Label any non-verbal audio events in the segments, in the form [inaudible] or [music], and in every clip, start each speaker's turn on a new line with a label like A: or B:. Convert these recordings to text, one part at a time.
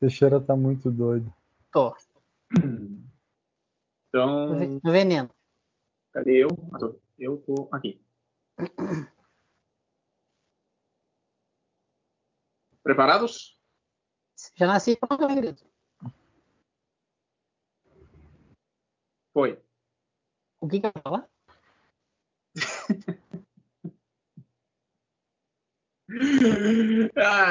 A: Teixeira tá muito doido.
B: Tô.
C: Então,
B: No veneno.
C: cadê eu? Ah. Eu tô aqui. Preparados?
B: Já nasci pronto, meu querido.
C: Foi.
B: O que que eu ia falar? [laughs]
C: Ah.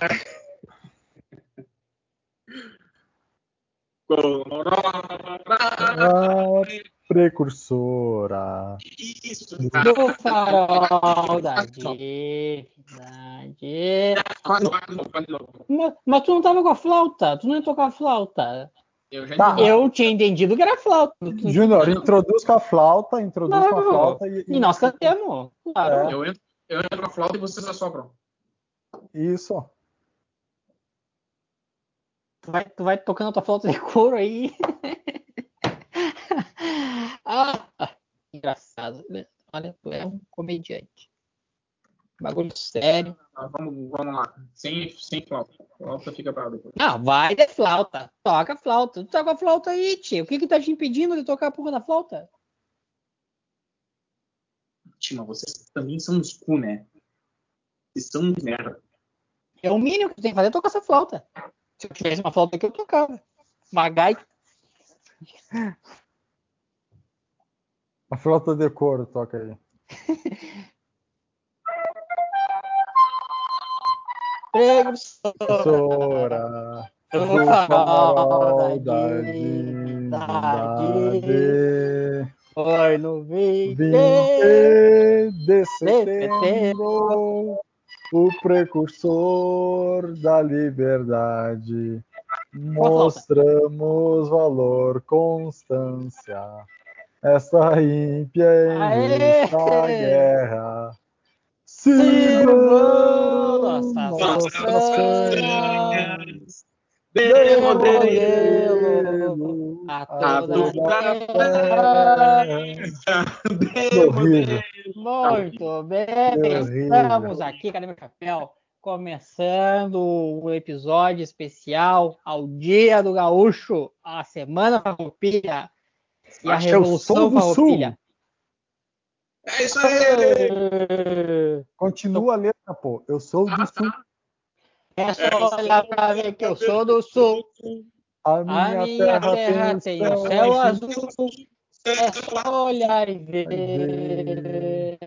A: Ah, precursora.
C: Isso.
B: Do farol da divindade.
C: Faz de novo, faz de novo, faz de novo.
B: Mas, mas tu não tava com a flauta? Tu não ia tocar a flauta?
C: Eu já
A: Tá.
B: Eu tinha entendido que era flauta.
A: Júnior, introduz com a flauta, introduz com a flauta e,
B: E nós cantamos. Claro.
C: Eu entro, eu entro com a flauta e vocês assopram.
A: Isso.
B: Tu vai, tu vai tocando a tua flauta de [laughs] couro aí. [laughs] ah, engraçado. né? Olha, tu é um comediante. Bagulho sério.
C: Tá, vamos, vamos lá. Sem, sem flauta. Flauta fica para depois.
B: Não, vai de flauta. Toca a flauta. Tu toca a flauta aí, tio. O que que tá te impedindo de tocar a porra da flauta?
C: Tima, vocês também são uns cu, né? Vocês são uns merda.
B: É o mínimo que tu tem que fazer é tocar essa flauta. Se eu tivesse uma flauta aqui, eu tocava. Uma gaita.
A: A flauta de couro, toca aí. [laughs] Professora
B: Do
A: farol da
B: divindade. Foi no 20.
A: 20 de setembro, o precursor da liberdade. Mostramos valor, constância. Essa ímpia esta guerra.
B: Sirvam nossas
A: nossas
B: façanhas
C: De
B: de
C: modelo.
B: A toda
C: modelo.
B: Muito bem, estamos aqui, cadê meu chapéu? Começando um episódio especial ao Dia do Gaúcho, a Semana Farroupilha e a
A: Acho eu
B: Revolução
A: sou do Sul.
B: Farroupilha.
C: É isso aí.
A: Continua a letra, pô. Eu sou do sul.
B: É só olhar pra ver que eu sou do Sul.
A: A
B: A
A: minha,
B: minha
A: terra,
B: terra tem o céu azul. É só olhar e ver.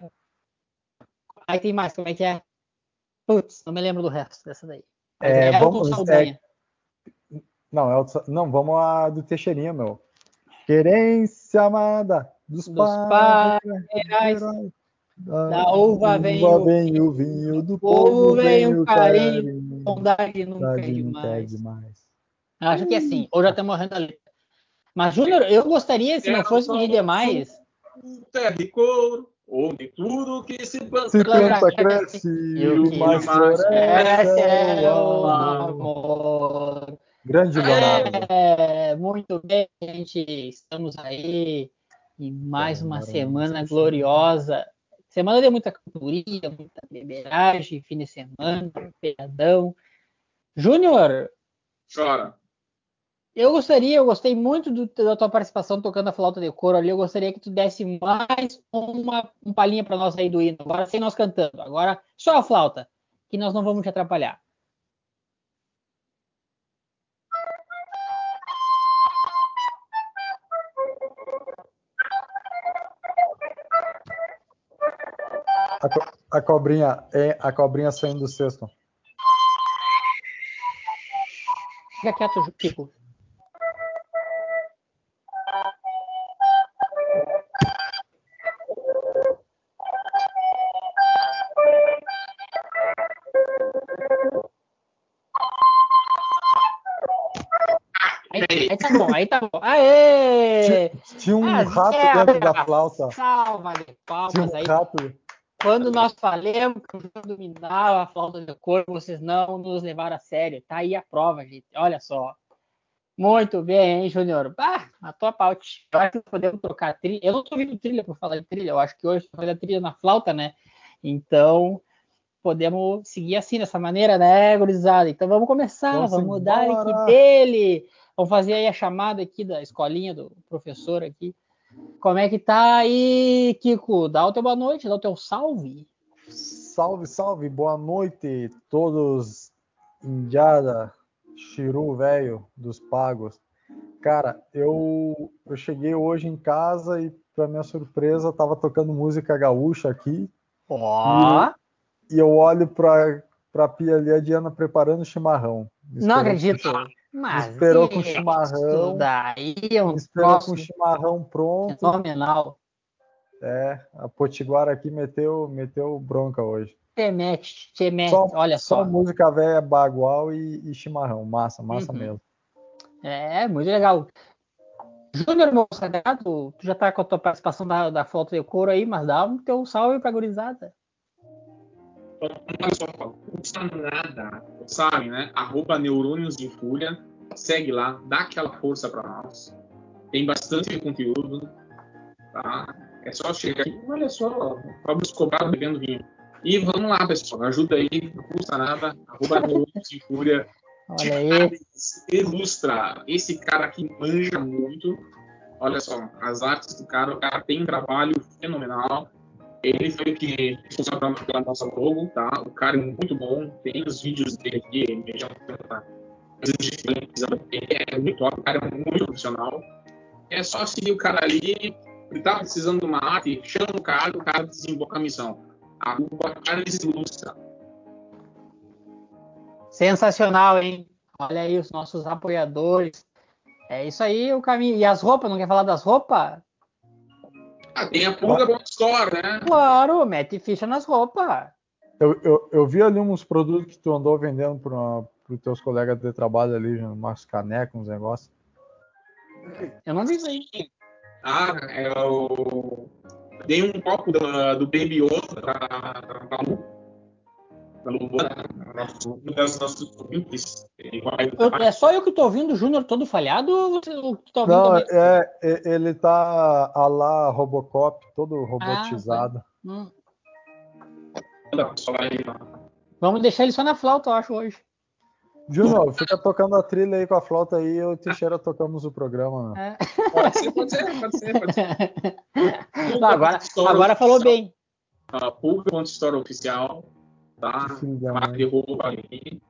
B: Aí tem mais, como é que é? Putz, não me lembro do resto dessa daí. Mas
A: É,
B: Elton
A: vamos-
B: Saldanha.
A: Não, é o... não, vamos a do Teixeirinha, meu. Querência amada dos,
B: Dos
A: pais.
B: Heróis,
A: Da,
B: da uva vem o-
A: vem o vinho, do
B: povo vem o carinho,
A: carinho.
B: bondade nunca é
A: é
B: demais.
A: Demais.
B: Acho que é assim, ou já estamos morrendo ali. Mas, Júnior, eu gostaria, se não fosse pedir demais,
C: Terra de couro, onde tudo que se planta.
A: Se
B: Planta cresce, e
A: e
B: o que
A: mais floresce
B: é
A: é
B: o
A: amor. Grande Leonardo.
B: É, muito bem, gente. Estamos aí em mais uma semana gloriosa. Semana de muita cantoria, muita beberagem, fim de semana, pegadão. Júnior,
C: Chora.
B: Eu gostaria, eu gostei muito do- da tua participação tocando a flauta de couro ali. Eu gostaria que tu desse mais uma um palhinha para nós aí do hino. Agora sem nós cantando. Agora só a flauta, que nós não vamos te atrapalhar.
A: A, co- a cobrinha, é, a cobrinha saindo do cesto.
B: Fica quieto, Kiko. Aí, tá bom, aí tá bom. Aê!
A: Tinha um
B: Ah,
A: rato
B: é,
A: dentro da flauta.
B: Salva de
A: Tinha
B: palmas
A: um
B: aí.
A: rato.
B: Quando nós falamos que eu dominava a flauta de cor, vocês não nos levaram a sério. Tá aí a prova, gente. Olha só. Muito bem, hein, Júnior? Ah, matou a pau. Eu acho que podemos trocar trilha. Eu não tô ouvindo trilha por falar de trilha. Eu acho que hoje eu vou fazer a trilha na flauta, né? Então, podemos seguir assim, dessa maneira, né, gurizada? Então vamos começar,
A: Vamos
B: vamos, mudar
A: embora.
B: aqui dele. Vamos fazer aí a chamada aqui da escolinha do professor aqui. Como é que tá aí, Kiko? Dá o teu boa noite, dá o teu salve.
A: Salve, salve, boa noite, todos Indiada, Chiru velho dos pagos. Cara, eu, eu cheguei hoje em casa e, para minha surpresa, tava tocando música gaúcha aqui.
B: Ó,
A: E eu olho pra, pra pia ali, a Diana preparando chimarrão.
B: Não acredito. Mas
A: esperou com chimarrão.
B: daí é um
A: esperou com chimarrão pronto.
B: fenomenal.
A: É, a Potiguara aqui meteu, meteu bronca hoje.
B: Temete, temete,
A: Só,
B: olha
A: só
B: só.
A: música velha, bagual e, e chimarrão. Massa, massa
B: Uhum.
A: mesmo.
B: É, muito legal. Júnior, meu sagrado, tu já tá com a tua participação da, da flauta de couro aí, mas dá um teu salve pra gurizada.
C: Olha só, não custa nada, sabe, né? Arroba Neurônios em Fúria, segue lá, dá aquela força para nós. Tem bastante conteúdo, tá? É só chegar aqui, olha só, Pablo Escobar bebendo vinho. E vamos lá, pessoal, ajuda aí, não custa nada. Arroba Neurônios em Fúria.
B: Olha aí.
C: Ilustra, esse cara aqui manja muito. Olha só, as artes do cara, o cara tem um trabalho fenomenal. Ele foi o que responsável pela nossa logo, tá? O cara é muito bom, tem os vídeos dele aqui, ele já tá é muito top, o cara é muito profissional. É só seguir o cara ali, ele tá precisando de uma arte, chama o cara, o cara desemboca a missão. A rua Carlos Ilustra.
B: Sensacional, hein? Olha aí os nossos apoiadores. É isso aí o caminho. E as roupas, não quer falar das roupas?
C: Ah, tem a Pulga Box Store, né?
B: Claro, mete ficha nas roupas.
A: Eu, eu, eu vi ali uns produtos que tu andou vendendo para os teus colegas de trabalho ali, já, umas canecas, uns negócios.
B: Eu não vi isso aí.
C: Ah, é o. Dei um copo da- do Baby Yoda pra, pra Lu. Pra
B: é só eu que tô ouvindo o Júnior todo falhado ou você tá ouvindo
A: Não,
B: também?
A: é, é- ele tá a lá Robocop, todo robotizado.
B: Hum.
C: Pra falar aí, ó.
B: Vamos deixar ele só na flauta, eu acho, hoje.
A: Júnior, fica tocando a trilha aí com a flauta aí, eu e o Teixeira tocamos o programa.
B: É.
C: Pode ser, pode ser, pode ser. Pode ser.
B: Não, [laughs] agora, agora falou bem.
C: A Pulga oficial, tá? De roupa aí.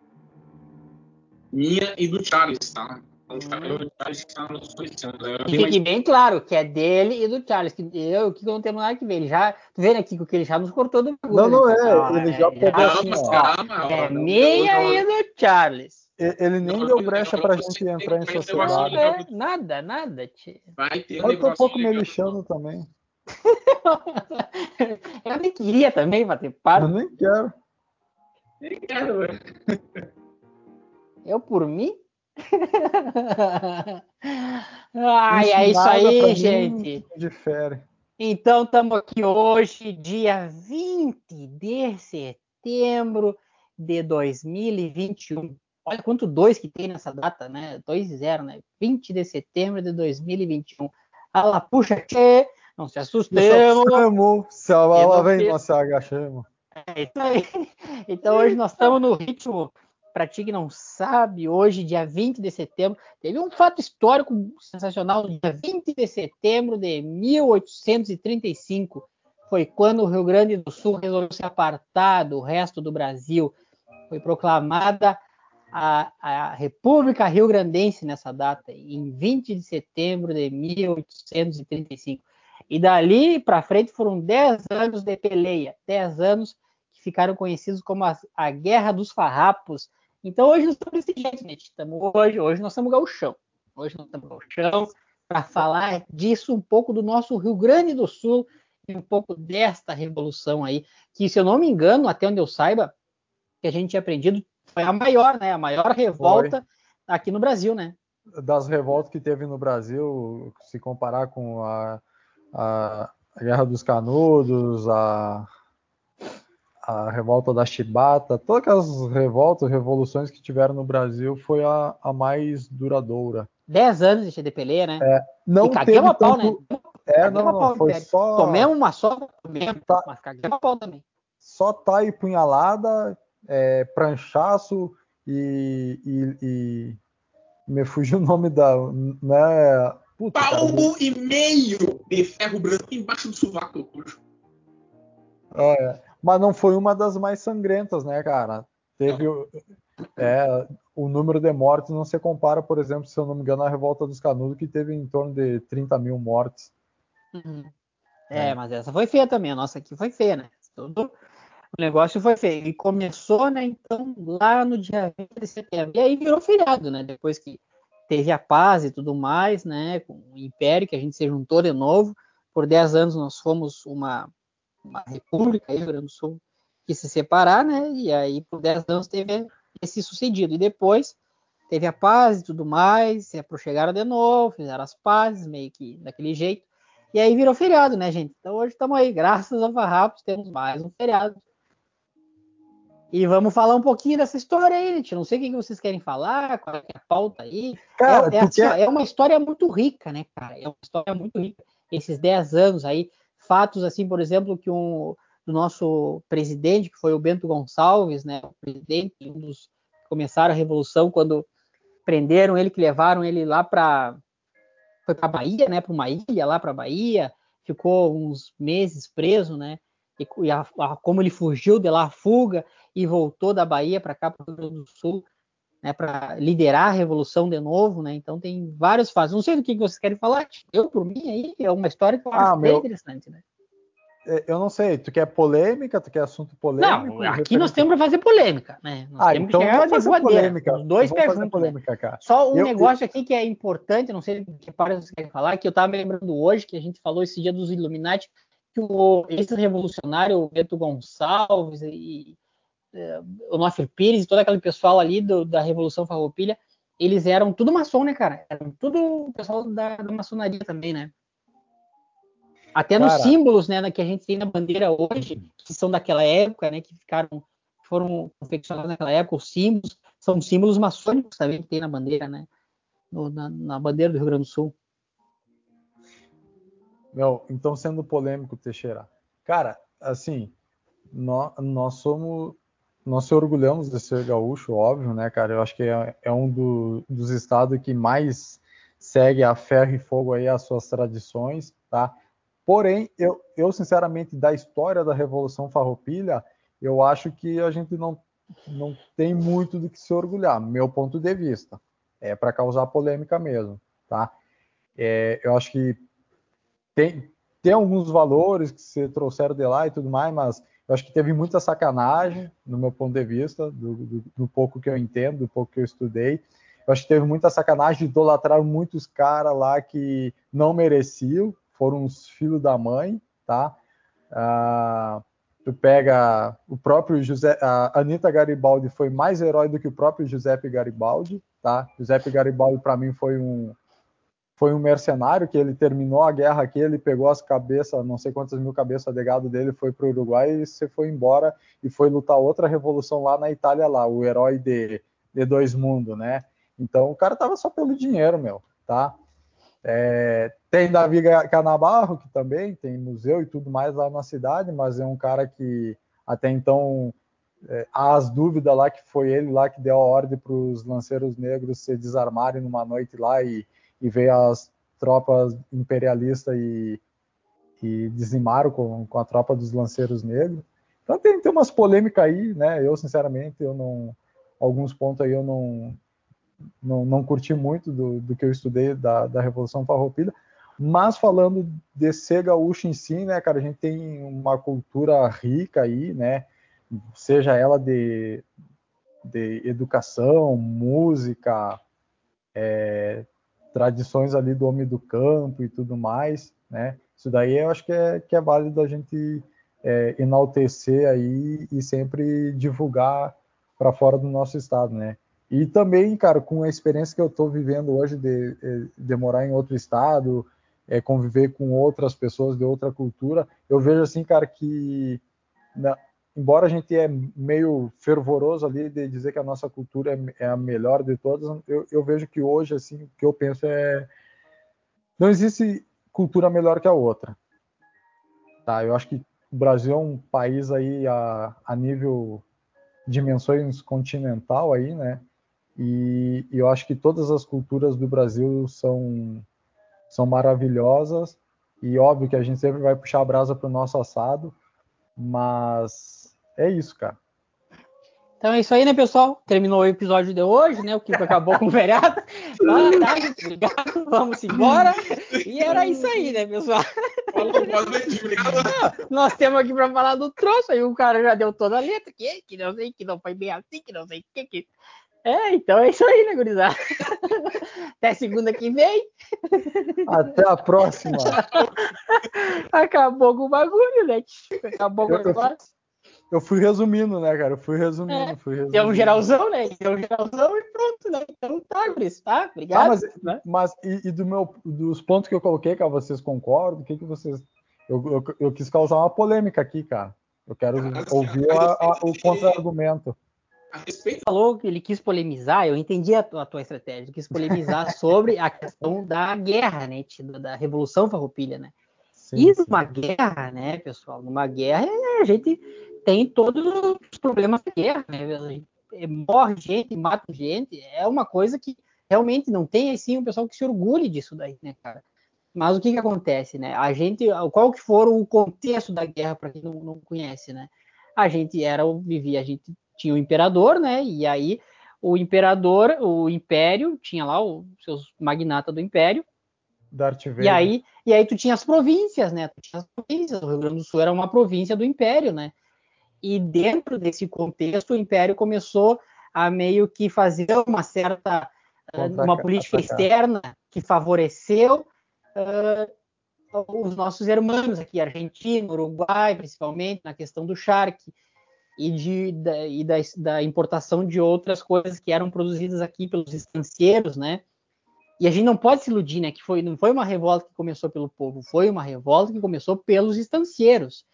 C: Minha e do Charles, tá? Então, o Charles tá nos solicitando. Eu
B: E
C: tenho
B: fique bem claro que é dele e do Charles. Que eu e Kiko não temos nada que ver. Ele já, tu vendo aqui que ele já nos cortou do bagulho.
A: Não, não
B: né?
A: é,
B: Ó,
A: ele já pegou
C: Calma,
A: assim, ó.
C: calma,
B: É
C: não,
B: minha
C: eu-
B: e do Charles.
A: Ele nem
C: Não,
A: deu
C: eu-
A: brecha
C: eu-
A: pra
C: eu-
A: gente
C: eu-
A: entrar em
C: eu- eu- eu-
A: sociedade.
B: Não, é, nada, nada, tio.
C: Vai ter um
A: Eu tô um pouco me lixando também. [laughs]
B: Eu nem queria também bater
A: Eu
B: papo.
A: nem quero.
C: Nem quero, velho.
B: Eu por mim? [laughs] Ai, é isso
A: nada pra
B: aí, gente.
A: Difere.
B: Então, estamos aqui hoje, dia 20 de setembro de 2021. Olha quanto dois que tem nessa data, né? 2 e 0, né? 20 de setembro de 2021. Ala, puxa, tchê, não se assustemos.
A: Assustamos, se a
B: Eu
A: bala
B: não
A: vem, nós se agachamos.
B: É isso aí. [laughs] Então hoje nós estamos no ritmo. Para ti que não sabe, hoje, dia 20 de setembro, teve um fato histórico sensacional. Dia 20 de setembro de 1835, foi quando o Rio Grande do Sul resolveu se apartar do resto do Brasil. Foi proclamada a, a República Rio Grandense nessa data, em 20 de setembro de 1835. E dali para frente foram 10 anos de peleia, 10 anos ficaram conhecidos como a, a Guerra dos Farrapos. Então hoje nós estamos desse jeito, gente. Estamos hoje, hoje nós estamos gauchão. Hoje nós estamos gauchão para falar disso um pouco do nosso Rio Grande do Sul e um pouco desta revolução aí, que se eu não me engano, até onde eu saiba, que a gente tinha aprendido, foi a maior, né? A maior revolta aqui no Brasil, né?
A: Das revoltas que teve no Brasil, se comparar com a, a Guerra dos Canudos, a, a revolta da Chibata, todas aquelas revoltas, revoluções que tiveram no Brasil, foi a, a mais duradoura.
B: 10 anos de peleia, né?
A: Não
B: e caguei uma pau,
A: tanto...
B: né?
A: É, não,
B: pau,
A: foi só...
B: Tomemos uma só, tomemos,
A: Tá.
B: mas caguei uma pau também.
A: só tá e punhalada, é, pranchaço e, e, e, me fugiu [laughs] o nome da. Né,
C: puta, Palmo cara, e meio de ferro branco embaixo do sovaco do
A: É, mas não foi uma das mais sangrentas, né, cara? Teve é, o número de mortes não se compara, por exemplo, se eu não me engano, à Revolta dos Canudos, que teve em torno de 30 mil mortes.
B: Uhum. É, é, mas essa foi feia também. A nossa aqui foi feia, né? Tudo, o negócio foi feio. E começou, né, então, lá no dia 20 de setembro. E aí virou feriado, né? Depois que teve a paz e tudo mais, né? Com o Império, que a gente se juntou de novo. Por 10 anos nós fomos uma, uma república aí, Rio Grande do Sul, que se separar, né? E aí por 10 anos teve esse sucedido. E depois teve a paz e tudo mais, se aproximaram de novo, fizeram as pazes, meio que daquele jeito. E aí virou feriado, né, gente? Então hoje estamos aí, graças ao Farrapos, temos mais um feriado. E vamos falar um pouquinho dessa história aí, gente. Não sei o que vocês querem falar, qual é a pauta aí. Cara, é, é, assim, quer... é, uma história muito rica, né, cara? É uma história muito rica. Esses 10 anos aí, fatos assim, por exemplo, que um do nosso presidente, que foi o Bento Gonçalves, né, o presidente, um dos que começaram a revolução quando prenderam ele, que levaram ele lá para foi para Bahia, né, para uma ilha lá para Bahia, ficou uns meses preso, né? E, a, a, como ele fugiu de lá, a fuga, e voltou da Bahia para cá, para o Rio Grande do Sul, né, para liderar a revolução de novo, né? Então tem vários fases. Não sei do que vocês querem falar. Eu, por mim, aí é uma história que eu acho ah, bem meu... interessante, né?
A: É, eu não sei, tu quer polêmica, tu quer assunto polêmico?
B: Não, aqui nós temos para fazer polêmica, né? Nós
A: ah, então vamos fazer polêmica.
B: Os dois perguntam. Né? Polêmica, cara. Só um eu, negócio eu... aqui que é importante, não sei que parte vocês querem falar, que eu estava me lembrando hoje, que a gente falou esse dia dos Illuminati, que o, esse revolucionário, o Beto Gonçalves e, o Onofre Pires e todo aquele pessoal ali do, da Revolução Farroupilha, eles eram tudo maçom, né, cara? Eram tudo o pessoal da, da maçonaria também, né? Até nos cara, símbolos, né, que a gente tem na bandeira hoje, que são daquela época, né, que ficaram, foram confeccionados naquela época, os símbolos, são símbolos maçônicos também que tem na bandeira, né? No, na, na, bandeira do Rio Grande do Sul.
A: Não, então sendo polêmico, Teixeira. Cara, assim, nós, nós somos nós se orgulhamos de ser gaúcho, óbvio, né, cara? Eu acho que é, é um do, dos estados que mais segue a ferro e fogo aí as suas tradições, tá? Porém, eu, eu sinceramente, da história da Revolução Farroupilha, eu acho que a gente não, não tem muito do que se orgulhar, meu ponto de vista. É para causar polêmica mesmo, tá? É, eu acho que tem, tem alguns valores que se trouxeram de lá e tudo mais, mas eu acho que teve muita sacanagem, no meu ponto de vista, do, do, do, pouco que eu entendo, do pouco que eu estudei. Eu acho que teve muita sacanagem, idolatraram muitos caras lá que não mereciam, foram os filhos da mãe, tá? Ah, tu pega o próprio José, a Anitta Garibaldi foi mais herói do que o próprio Giuseppe Garibaldi, tá? Giuseppe Garibaldi para mim foi um foi um mercenário que ele terminou a guerra aqui, ele pegou as cabeças, não sei quantas mil cabeças de gado dele, foi para o Uruguai e você foi embora e foi lutar outra revolução lá na Itália lá, o herói de, de dois mundos, né? Então o cara tava só pelo dinheiro, meu, tá? É, tem Davi Canabarro, que também tem museu e tudo mais lá na cidade, mas é um cara que até então é, há as dúvidas lá que foi ele lá que deu a ordem para os lanceiros negros se desarmarem numa noite lá e e veio as tropas imperialistas e, e dizimaram com, com a tropa dos lanceiros negros. Então tem, tem umas polêmicas aí, né? Eu, sinceramente, eu não. Alguns pontos aí eu não, não, não curti muito do, do que eu estudei da, da Revolução Farroupilha. Mas falando de ser gaúcho em si, né, cara, a gente tem uma cultura rica aí, né? Seja ela de, de educação, música, é, tradições ali do homem do campo e tudo mais, né? Isso daí eu acho que é, que é válido a gente é, enaltecer aí e sempre divulgar para fora do nosso estado, né? E também, cara, com a experiência que eu estou vivendo hoje de, é, de morar em outro estado, é, conviver com outras pessoas de outra cultura, eu vejo assim, cara, que na, embora a gente é meio fervoroso ali de dizer que a nossa cultura é, é a melhor de todas, eu, eu, vejo que hoje, assim, o que eu penso é não existe cultura melhor que a outra. Tá? Eu acho que o Brasil é um país aí a, a nível dimensões continental aí, né? E, e, eu acho que todas as culturas do Brasil são, são maravilhosas. E óbvio que a gente sempre vai puxar a brasa para o nosso assado, mas é isso, cara.
B: Então é isso aí, né, pessoal? Terminou o episódio de hoje, né? O que acabou com o feriado. Boa tarde, obrigado, vamos embora. E era isso aí, né, pessoal? Nós temos aqui para falar do troço, aí o cara já deu toda a letra, que, que não sei, que não foi bem assim, que não sei o que, que. É, então é isso aí, né, gurizada? Até segunda que vem.
A: Até a próxima.
B: Acabou com o bagulho, né? Acabou com o negócio
A: eu fui resumindo, né, cara? Eu fui resumindo, é, fui resumindo.
B: Deu um geralzão, né? Deu um geralzão e pronto, né? Então tá, Cris, tá? Obrigado.
A: Tá, mas, né? mas e, e, do meu, dos pontos que eu coloquei, cara, vocês concordam? O que, que vocês. Eu, eu, eu quis causar uma polêmica aqui, cara. Eu quero ouvir a, a, o contra-argumento.
B: Ele falou que ele quis polemizar, eu entendi a tua, a tua estratégia, ele quis polemizar [laughs] sobre a questão da guerra, né, da Revolução Farroupilha, né? Sim, e numa sim. guerra, né, pessoal, numa guerra a gente tem todos os problemas da guerra, né? Morre gente, mata gente, é uma coisa que realmente não tem assim um pessoal que se orgulhe disso daí, né, cara? Mas o que que acontece, né? A gente, qual que for o contexto da guerra para quem não, não conhece, né? A gente era, vivia, a gente tinha o imperador, né? E aí o imperador, o império, tinha lá os seus magnatas do império. E aí, e aí tu tinha as províncias, né? Tu tinha as províncias. O Rio Grande do Sul era uma província do império, né? E dentro desse contexto, o Império começou a meio que fazer uma certa uh, uma política externa que favoreceu uh, os nossos irmãos aqui, Argentina, Uruguai, principalmente na questão do charque e, de, da, e da, da, importação de outras coisas que eram produzidas aqui pelos estancieiros, né? E a gente não pode se iludir, né? Que foi, não foi uma revolta que começou pelo povo, foi uma revolta que começou pelos estancieiros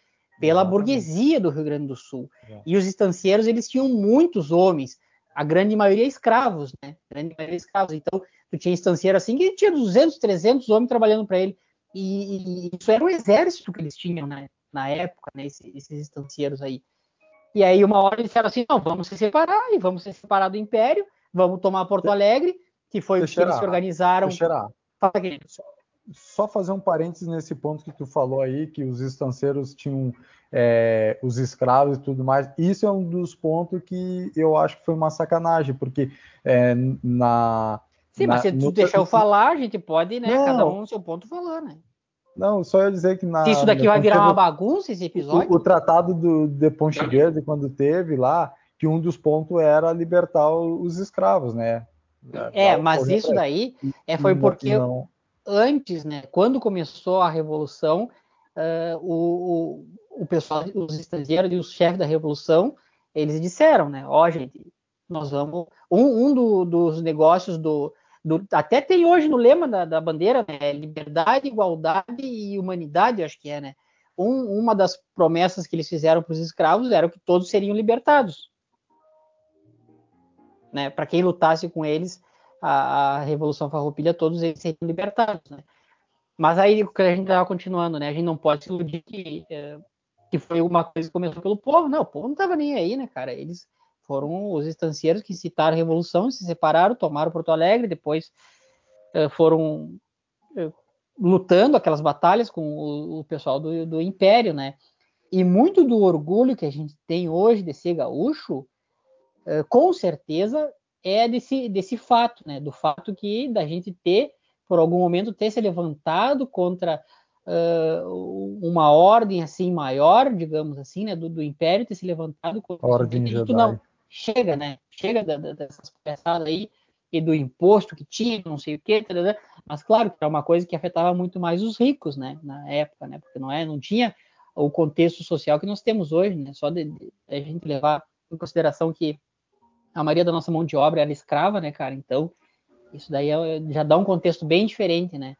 B: pela burguesia do Rio Grande do Sul. É. E os estancieiros, eles tinham muitos homens, a grande maioria escravos, né? A grande maioria escravos. Então, tu tinha estancieiro assim que tinha 200, 300 homens trabalhando para ele. E, e, isso era um exército que eles tinham né? na época, né? Esses, esses estancieiros aí. E aí, uma hora eles disseram assim: não, vamos se separar e vamos se separar do Império, vamos tomar Porto Alegre, que foi o que eles se organizaram.
A: Fala, querido só fazer um parênteses nesse ponto que tu falou aí, que os estanceiros tinham é, os escravos e tudo mais. Isso é um dos pontos que eu acho que foi uma sacanagem, porque é, na.
B: Sim, na, mas se tu no... deixar eu falar, a gente pode, né? Não, cada um no seu ponto falar, né?
A: Não, só ia dizer que na.
B: Se isso daqui vai virar uma bagunça, esse episódio.
A: O, o tratado do, de Ponte Verde, quando teve lá, que um dos pontos era libertar os escravos, né?
B: É, mas isso daí é, foi porque. Não antes, né, quando começou a revolução, uh, o, o, pessoal, os estrangeiros e os chefes da revolução, eles disseram, né, ó, oh, gente, nós vamos, um, um do, dos negócios do, do, até tem hoje no lema da, da bandeira, né, liberdade, igualdade e humanidade, acho que é, né, um, uma das promessas que eles fizeram para os escravos era que todos seriam libertados, né, para quem lutasse com eles, a, a Revolução Farroupilha, todos eles seriam libertados, né? Mas aí o que a gente estava continuando, né? A gente não pode se iludir que, é, que foi uma coisa que começou pelo povo. Não, o povo não estava nem aí, né, cara? Eles foram os estancieiros que incitaram a Revolução, se separaram, tomaram Porto Alegre, depois é, foram é, lutando aquelas batalhas com o, o pessoal do, do, Império, né? E muito do orgulho que a gente tem hoje de ser gaúcho, com certeza é desse, desse fato, né? Do fato que da gente ter, por algum momento, ter se levantado contra uh, uma ordem assim maior, digamos assim, né? Do, do Império ter se levantado contra
A: ordem Jedi.
B: não chega, né? Chega da, da, dessas peçadas aí e do imposto que tinha, não sei o que, mas claro que era uma coisa que afetava muito mais os ricos, né? Na época, né? Porque não é, não tinha o contexto social que nós temos hoje, né? Só de, de a gente levar em consideração que a maioria da nossa mão de obra era escrava, né, cara? Então, isso daí é, já dá um contexto bem diferente, né?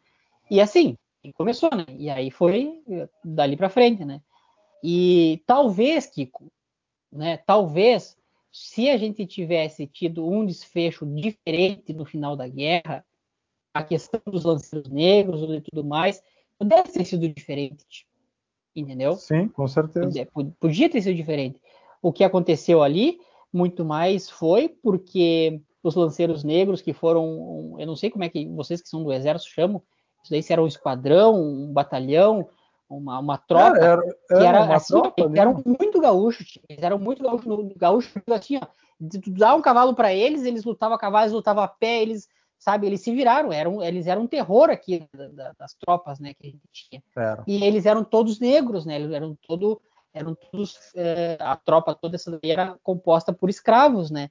B: E assim, começou, né? E aí foi dali para frente, né? E talvez, Kiko, né? Talvez, se a gente tivesse tido um desfecho diferente no final da guerra, a questão dos lanceiros negros e tudo mais, pudesse ter sido diferente. entendeu?
A: Sim, com certeza.
B: Podia ter sido diferente. O que aconteceu ali, muito mais foi porque os lanceiros negros que foram, eu não sei como é que vocês que são do exército chamam, isso daí se era um esquadrão, um batalhão, uma, uma tropa, era, era, que era assim, tropa, eles eram muito gaúchos, eles eram muito gaúchos, gaúchos assim, ó, tu dá um cavalo para eles, eles lutavam a cavalo, eles lutavam a pé, eles, sabe, eles se viraram, eram, eles eram um terror aqui das tropas, né, que a gente tinha. Era. E eles eram todos negros, né, eles eram todo, eram todos, é, a tropa toda essa era composta por escravos, né,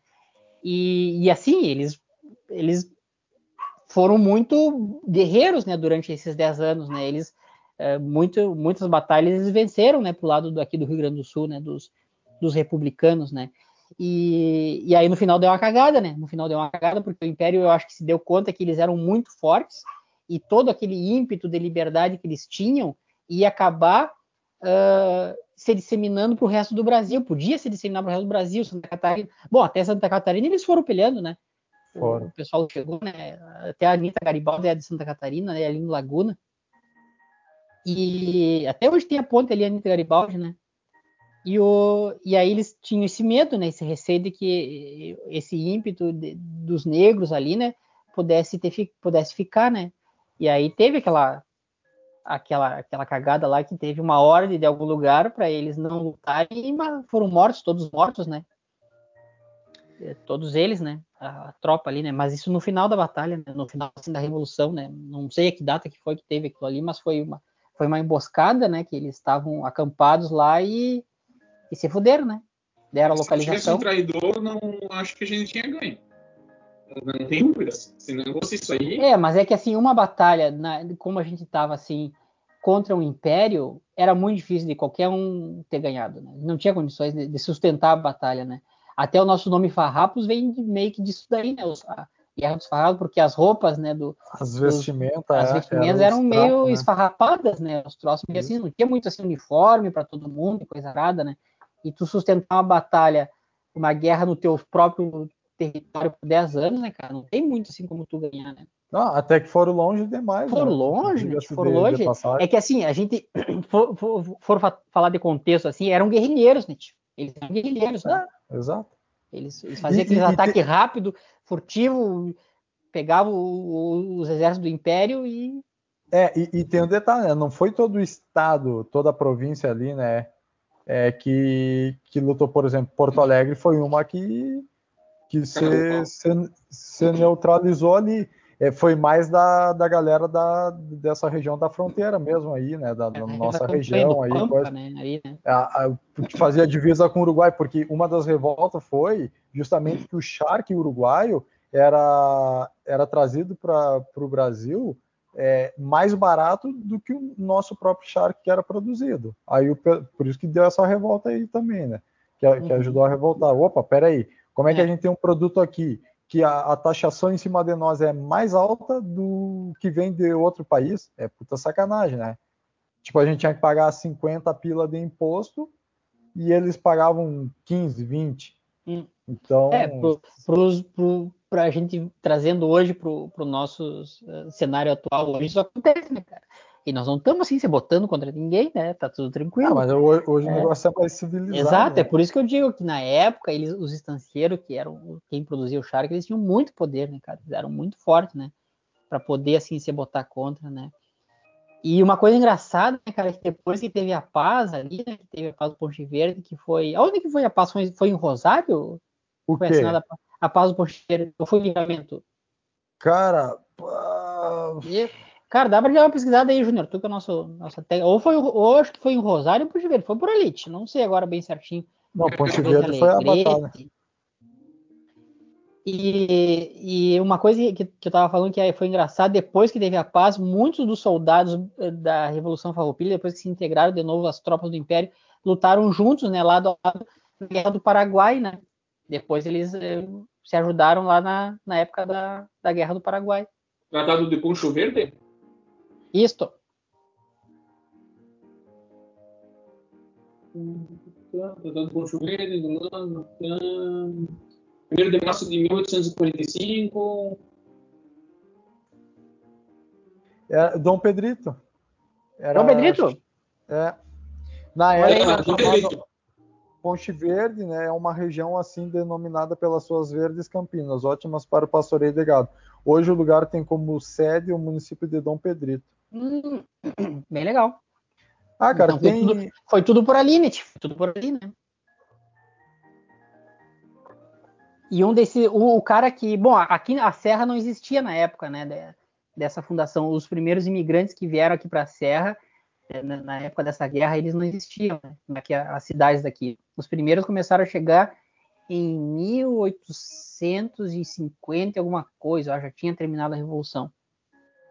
B: e, e assim, eles, eles foram muito guerreiros, né, durante esses 10 anos, né, eles, é, muito, muitas batalhas eles venceram, né, pro lado do, aqui do Rio Grande do Sul, né, dos, dos republicanos, né, e, e aí no final deu uma cagada, né, no final deu uma cagada, porque o Império eu acho que se deu conta que eles eram muito fortes, e todo aquele ímpeto de liberdade que eles tinham ia acabar uh, se disseminando para o resto do Brasil, podia se disseminar para o resto do Brasil, Santa Catarina, bom, até Santa Catarina eles foram peleando, né, o pessoal chegou, né? Até a Anitta Garibaldi é de Santa Catarina, né? Ali no Laguna. E até hoje tem a ponte ali, a Anitta Garibaldi, né? E, o, e aí eles tinham esse medo, né? Esse receio de que esse ímpeto de, dos negros ali, né? Pudesse, ter, pudesse ficar, né? E aí teve aquela, aquela, aquela cagada lá que teve uma ordem de algum lugar para eles não lutarem e foram mortos, todos mortos, né? É, todos eles, né? A, a, tropa ali, né? Mas isso no final da batalha, né? no final assim, da revolução, né? Não sei a que data que foi que teve aquilo ali, mas foi uma foi uma emboscada, né? Que eles estavam acampados lá e, e se fuderam, né? Deram a localização. Se
C: tivesse um traidor, não acho que a gente tinha ganho. Não tem dúvidas. Se não fosse isso aí.
B: É, mas é que assim, uma batalha, na, como a gente estava assim, contra um império, era muito difícil de qualquer um ter ganhado. Né? Não tinha condições de, de sustentar a batalha, né? Até o nosso nome Farrapos vem de, meio que disso daí, né? Os, a Guerra dos Farrapos, porque as roupas, né? Do,
A: as vestimentas,
B: as é, vestimentas eram, eram meio né? esfarrapadas, né? Os troços, meio assim, não tinha muito assim uniforme para todo mundo, coisa arada, né? E tu sustentar uma batalha, uma guerra no teu próprio território por 10 anos, né, cara? Não tem muito assim como tu ganhar, né?
A: Não, até que foram longe demais.
B: Foram né? longe, né? foram de, longe. De é que assim, a gente [clears throat] for, for, for, falar de contexto assim, eram guerrilheiros, né? Eles eram guerrilheiros, né?
A: É, exato.
B: Eles, eles faziam aquele ataque te... rápido, furtivo, pegavam os exércitos do Império e.
A: É, e, e, tem um detalhe, né? Não foi todo o estado, toda a província ali, né? É, que, que lutou, por exemplo, Porto Alegre foi uma que, que se, se, se neutralizou ali é, foi mais da, da galera da, dessa região da fronteira mesmo aí, né? Da, da é, nossa região aí, Pampa, coisa, né? aí né? A, a, fazia divisa com o Uruguai, porque uma das revoltas foi justamente que o charque uruguaio era, era trazido para o Brasil é, mais barato do que o nosso próprio charque que era produzido. Aí por isso que deu essa revolta aí também, né? Que, que uhum. ajudou a revoltar. Opa, peraí, como é, é que a gente tem um produto aqui que a, a, taxação em cima de nós é mais alta do que vem de outro país, é puta sacanagem, né? Tipo, a gente tinha que pagar 50 pila de imposto e eles pagavam 15, 20. Hum. Então.
B: É, para a gente trazendo hoje para o nosso uh, cenário atual, hoje isso acontece, né, cara? E nós não estamos assim se botando contra ninguém, né? Tá tudo tranquilo. Ah,
A: mas hoje, é. o negócio é mais civilizado.
B: Exato,
A: né?
B: é por isso que eu digo que na época eles, os estancieiros, que eram quem produzia o Shark, eles tinham muito poder, né, cara? Eles eram muito fortes, né? Para poder assim se botar contra, né? E uma coisa engraçada, né, cara, que depois que teve a paz ali, né, que teve a paz do Ponte Verde, que foi. Aonde que foi a paz? Foi, foi em Rosário?
A: O
B: foi
A: quê? assinada
B: a paz do Ponte Verde? Ou foi o livramento?
A: Cara.
B: E Cara, dá pra dar uma pesquisada aí, Júnior. Tu que é nosso, nossa te... ou foi ou acho que foi em Rosário ou Ponte Verde. Foi por Elite, não sei agora bem certinho.
A: Não, Ponte Verde foi a batalha.
B: E, e uma coisa que, que eu tava falando que foi engraçado, depois que teve a paz, muitos dos soldados eh, da Revolução Farroupilha, depois que se integraram de novo às tropas do Império, lutaram juntos, né, lado a lado, na Guerra do Paraguai, né? Depois eles eh, se ajudaram lá na, na época da, da Guerra do Paraguai.
C: Tratado de Poncho Verde?
B: Isto.
C: Poncho Verde, 1 de março de 1845.
A: É, Dom Pedrito.
B: Era, Dom Pedrito?
A: É. Na época, chamado. Ponte Verde, né, é uma região assim denominada pelas suas verdes campinas, ótimas para o pastoreio de gado. Hoje o lugar tem como sede o município de Dom Pedrito.
B: Hum, [clears throat] bem legal.
A: Ah, cara,
B: Então, foi
A: tem.
B: tudo- Foi tudo por ali, né? Foi tudo por ali, né? E um desse, o, o cara que, bom, aqui a Serra não existia na época, né, de- dessa fundação. Os primeiros imigrantes que vieram aqui para a Serra, eh, na, na época dessa guerra, eles não existiam, né, aqui, as cidades daqui. Os primeiros começaram a chegar em 1850 e alguma coisa, ó, já tinha terminado a revolução.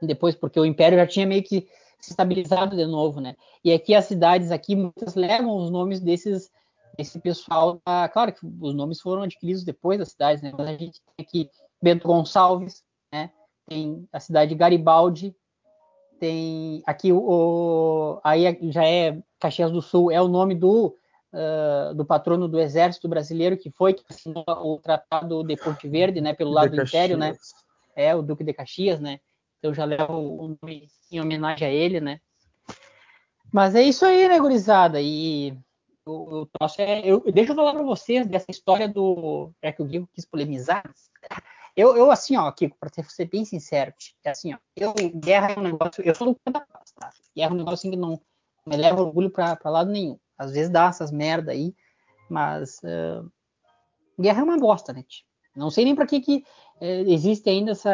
B: Depois, porque o Império já tinha meio que se estabilizado de novo, né? E aqui as cidades aqui muitas levam os nomes desses desse pessoal. claro que os nomes foram adquiridos depois das cidades, né? Mas a gente tem aqui Bento Gonçalves, né? Tem a cidade de Garibaldi, tem aqui o, aí já é Caxias do Sul, é o nome do ah, do patrono do Exército Brasileiro que foi que assinou o Tratado de Ponte Verde, né? Pelo lado do Império, né? É o Duque de Caxias, né? Então já levo o nome em homenagem a ele, né? Mas é isso aí, né, gurizada? E o, o é. Eu, deixa eu falar pra vocês dessa história do. É que o Guigo quis polemizar. Eu, eu assim, ó, Kiko, pra ser bem sincero, é assim, ó, eu, guerra é um negócio. Eu sou do da paz, tá? Guerra é um negócio assim que não me leva orgulho pra lado nenhum. Às vezes dá essas merda aí, mas. ah, guerra é uma bosta, né? tio? Não sei nem pra que, que é, existe ainda essa,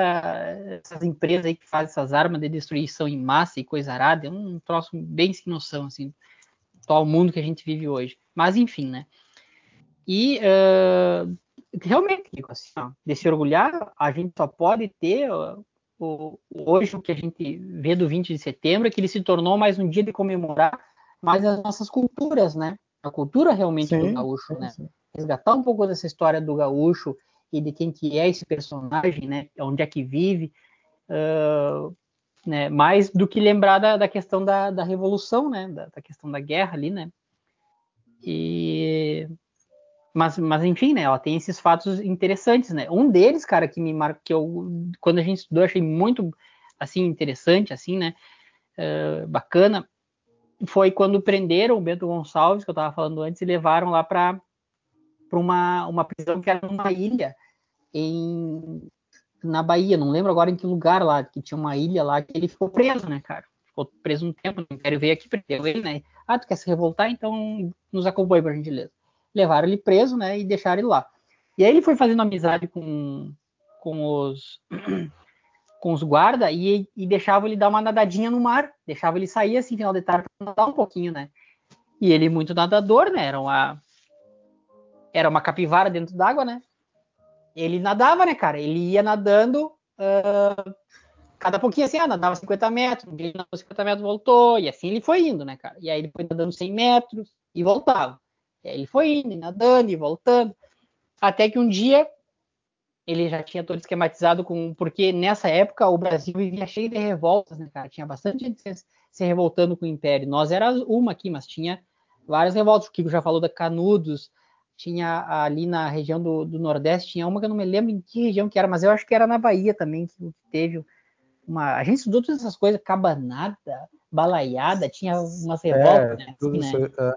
B: essas empresas aí que fazem essas armas de destruição em massa e coisa arada, é um troço bem sem noção, assim, atual mundo que a gente vive hoje. Mas enfim, né? E ah, realmente, assim, ó, de se orgulhar, a gente só pode ter o, hoje o que a gente vê do 20 de setembro é que ele se tornou mais um dia de comemorar mais as nossas culturas, né? A cultura realmente do
A: Sim,
B: gaúcho,
A: sim,
B: né?
A: sim.
B: resgatar um pouco dessa história do gaúcho e de quem que é esse personagem, né? Onde é que vive, ah, né? Mais do que lembrar da, da questão da, da revolução, né? Da, da questão da guerra ali, né? E mas, mas enfim, né? Ela tem esses fatos interessantes, né? Um deles, cara, que me marcou, que eu quando a gente estudou, achei muito assim interessante, assim, né? Ah, bacana, foi quando prenderam o Bento Gonçalves, que eu estava falando antes, e levaram lá para uma, uma prisão que era numa ilha em, na Bahia, não lembro agora em que lugar lá, que tinha uma ilha lá que ele ficou preso, né, cara? Ficou preso um tempo, o Império veio aqui, prendeu ele, né? Ah, tu quer se revoltar? Então nos acompanha, por gentileza. Levaram ele preso, né, e deixaram ele lá. E aí ele foi fazendo amizade com, com os [clears throat] com os guarda e, e deixava ele dar uma nadadinha no mar, deixava ele sair assim, final de tarde, pra nadar um pouquinho, né? E ele muito nadador, né? Era uma era uma capivara dentro d'água, né? Ele nadava, né, cara? Ele ia nadando ah, cada pouquinho assim, ah, nadava 50 metros, ele nadou 50 metros, voltou, e assim ele foi indo, né, cara? E aí ele foi nadando 100 metros e voltava. E aí ele foi indo, e nadando e voltando, até que um dia ele já tinha todo esquematizado com. Porque nessa época o Brasil vivia cheio de revoltas, né, cara? Tinha bastante gente se revoltando com o Império. Nós era uma aqui, mas tinha várias revoltas. O Kiko já falou da Canudos, tinha ali na região do, do Nordeste, tinha uma que eu não me lembro em que região que era, mas eu acho que era na Bahia também, que teve uma. A gente estudou todas essas coisas, cabanada, balaiada, tinha umas revoltas,
A: É,
B: né?
A: tudo
B: assim,
A: isso
B: né?
A: é.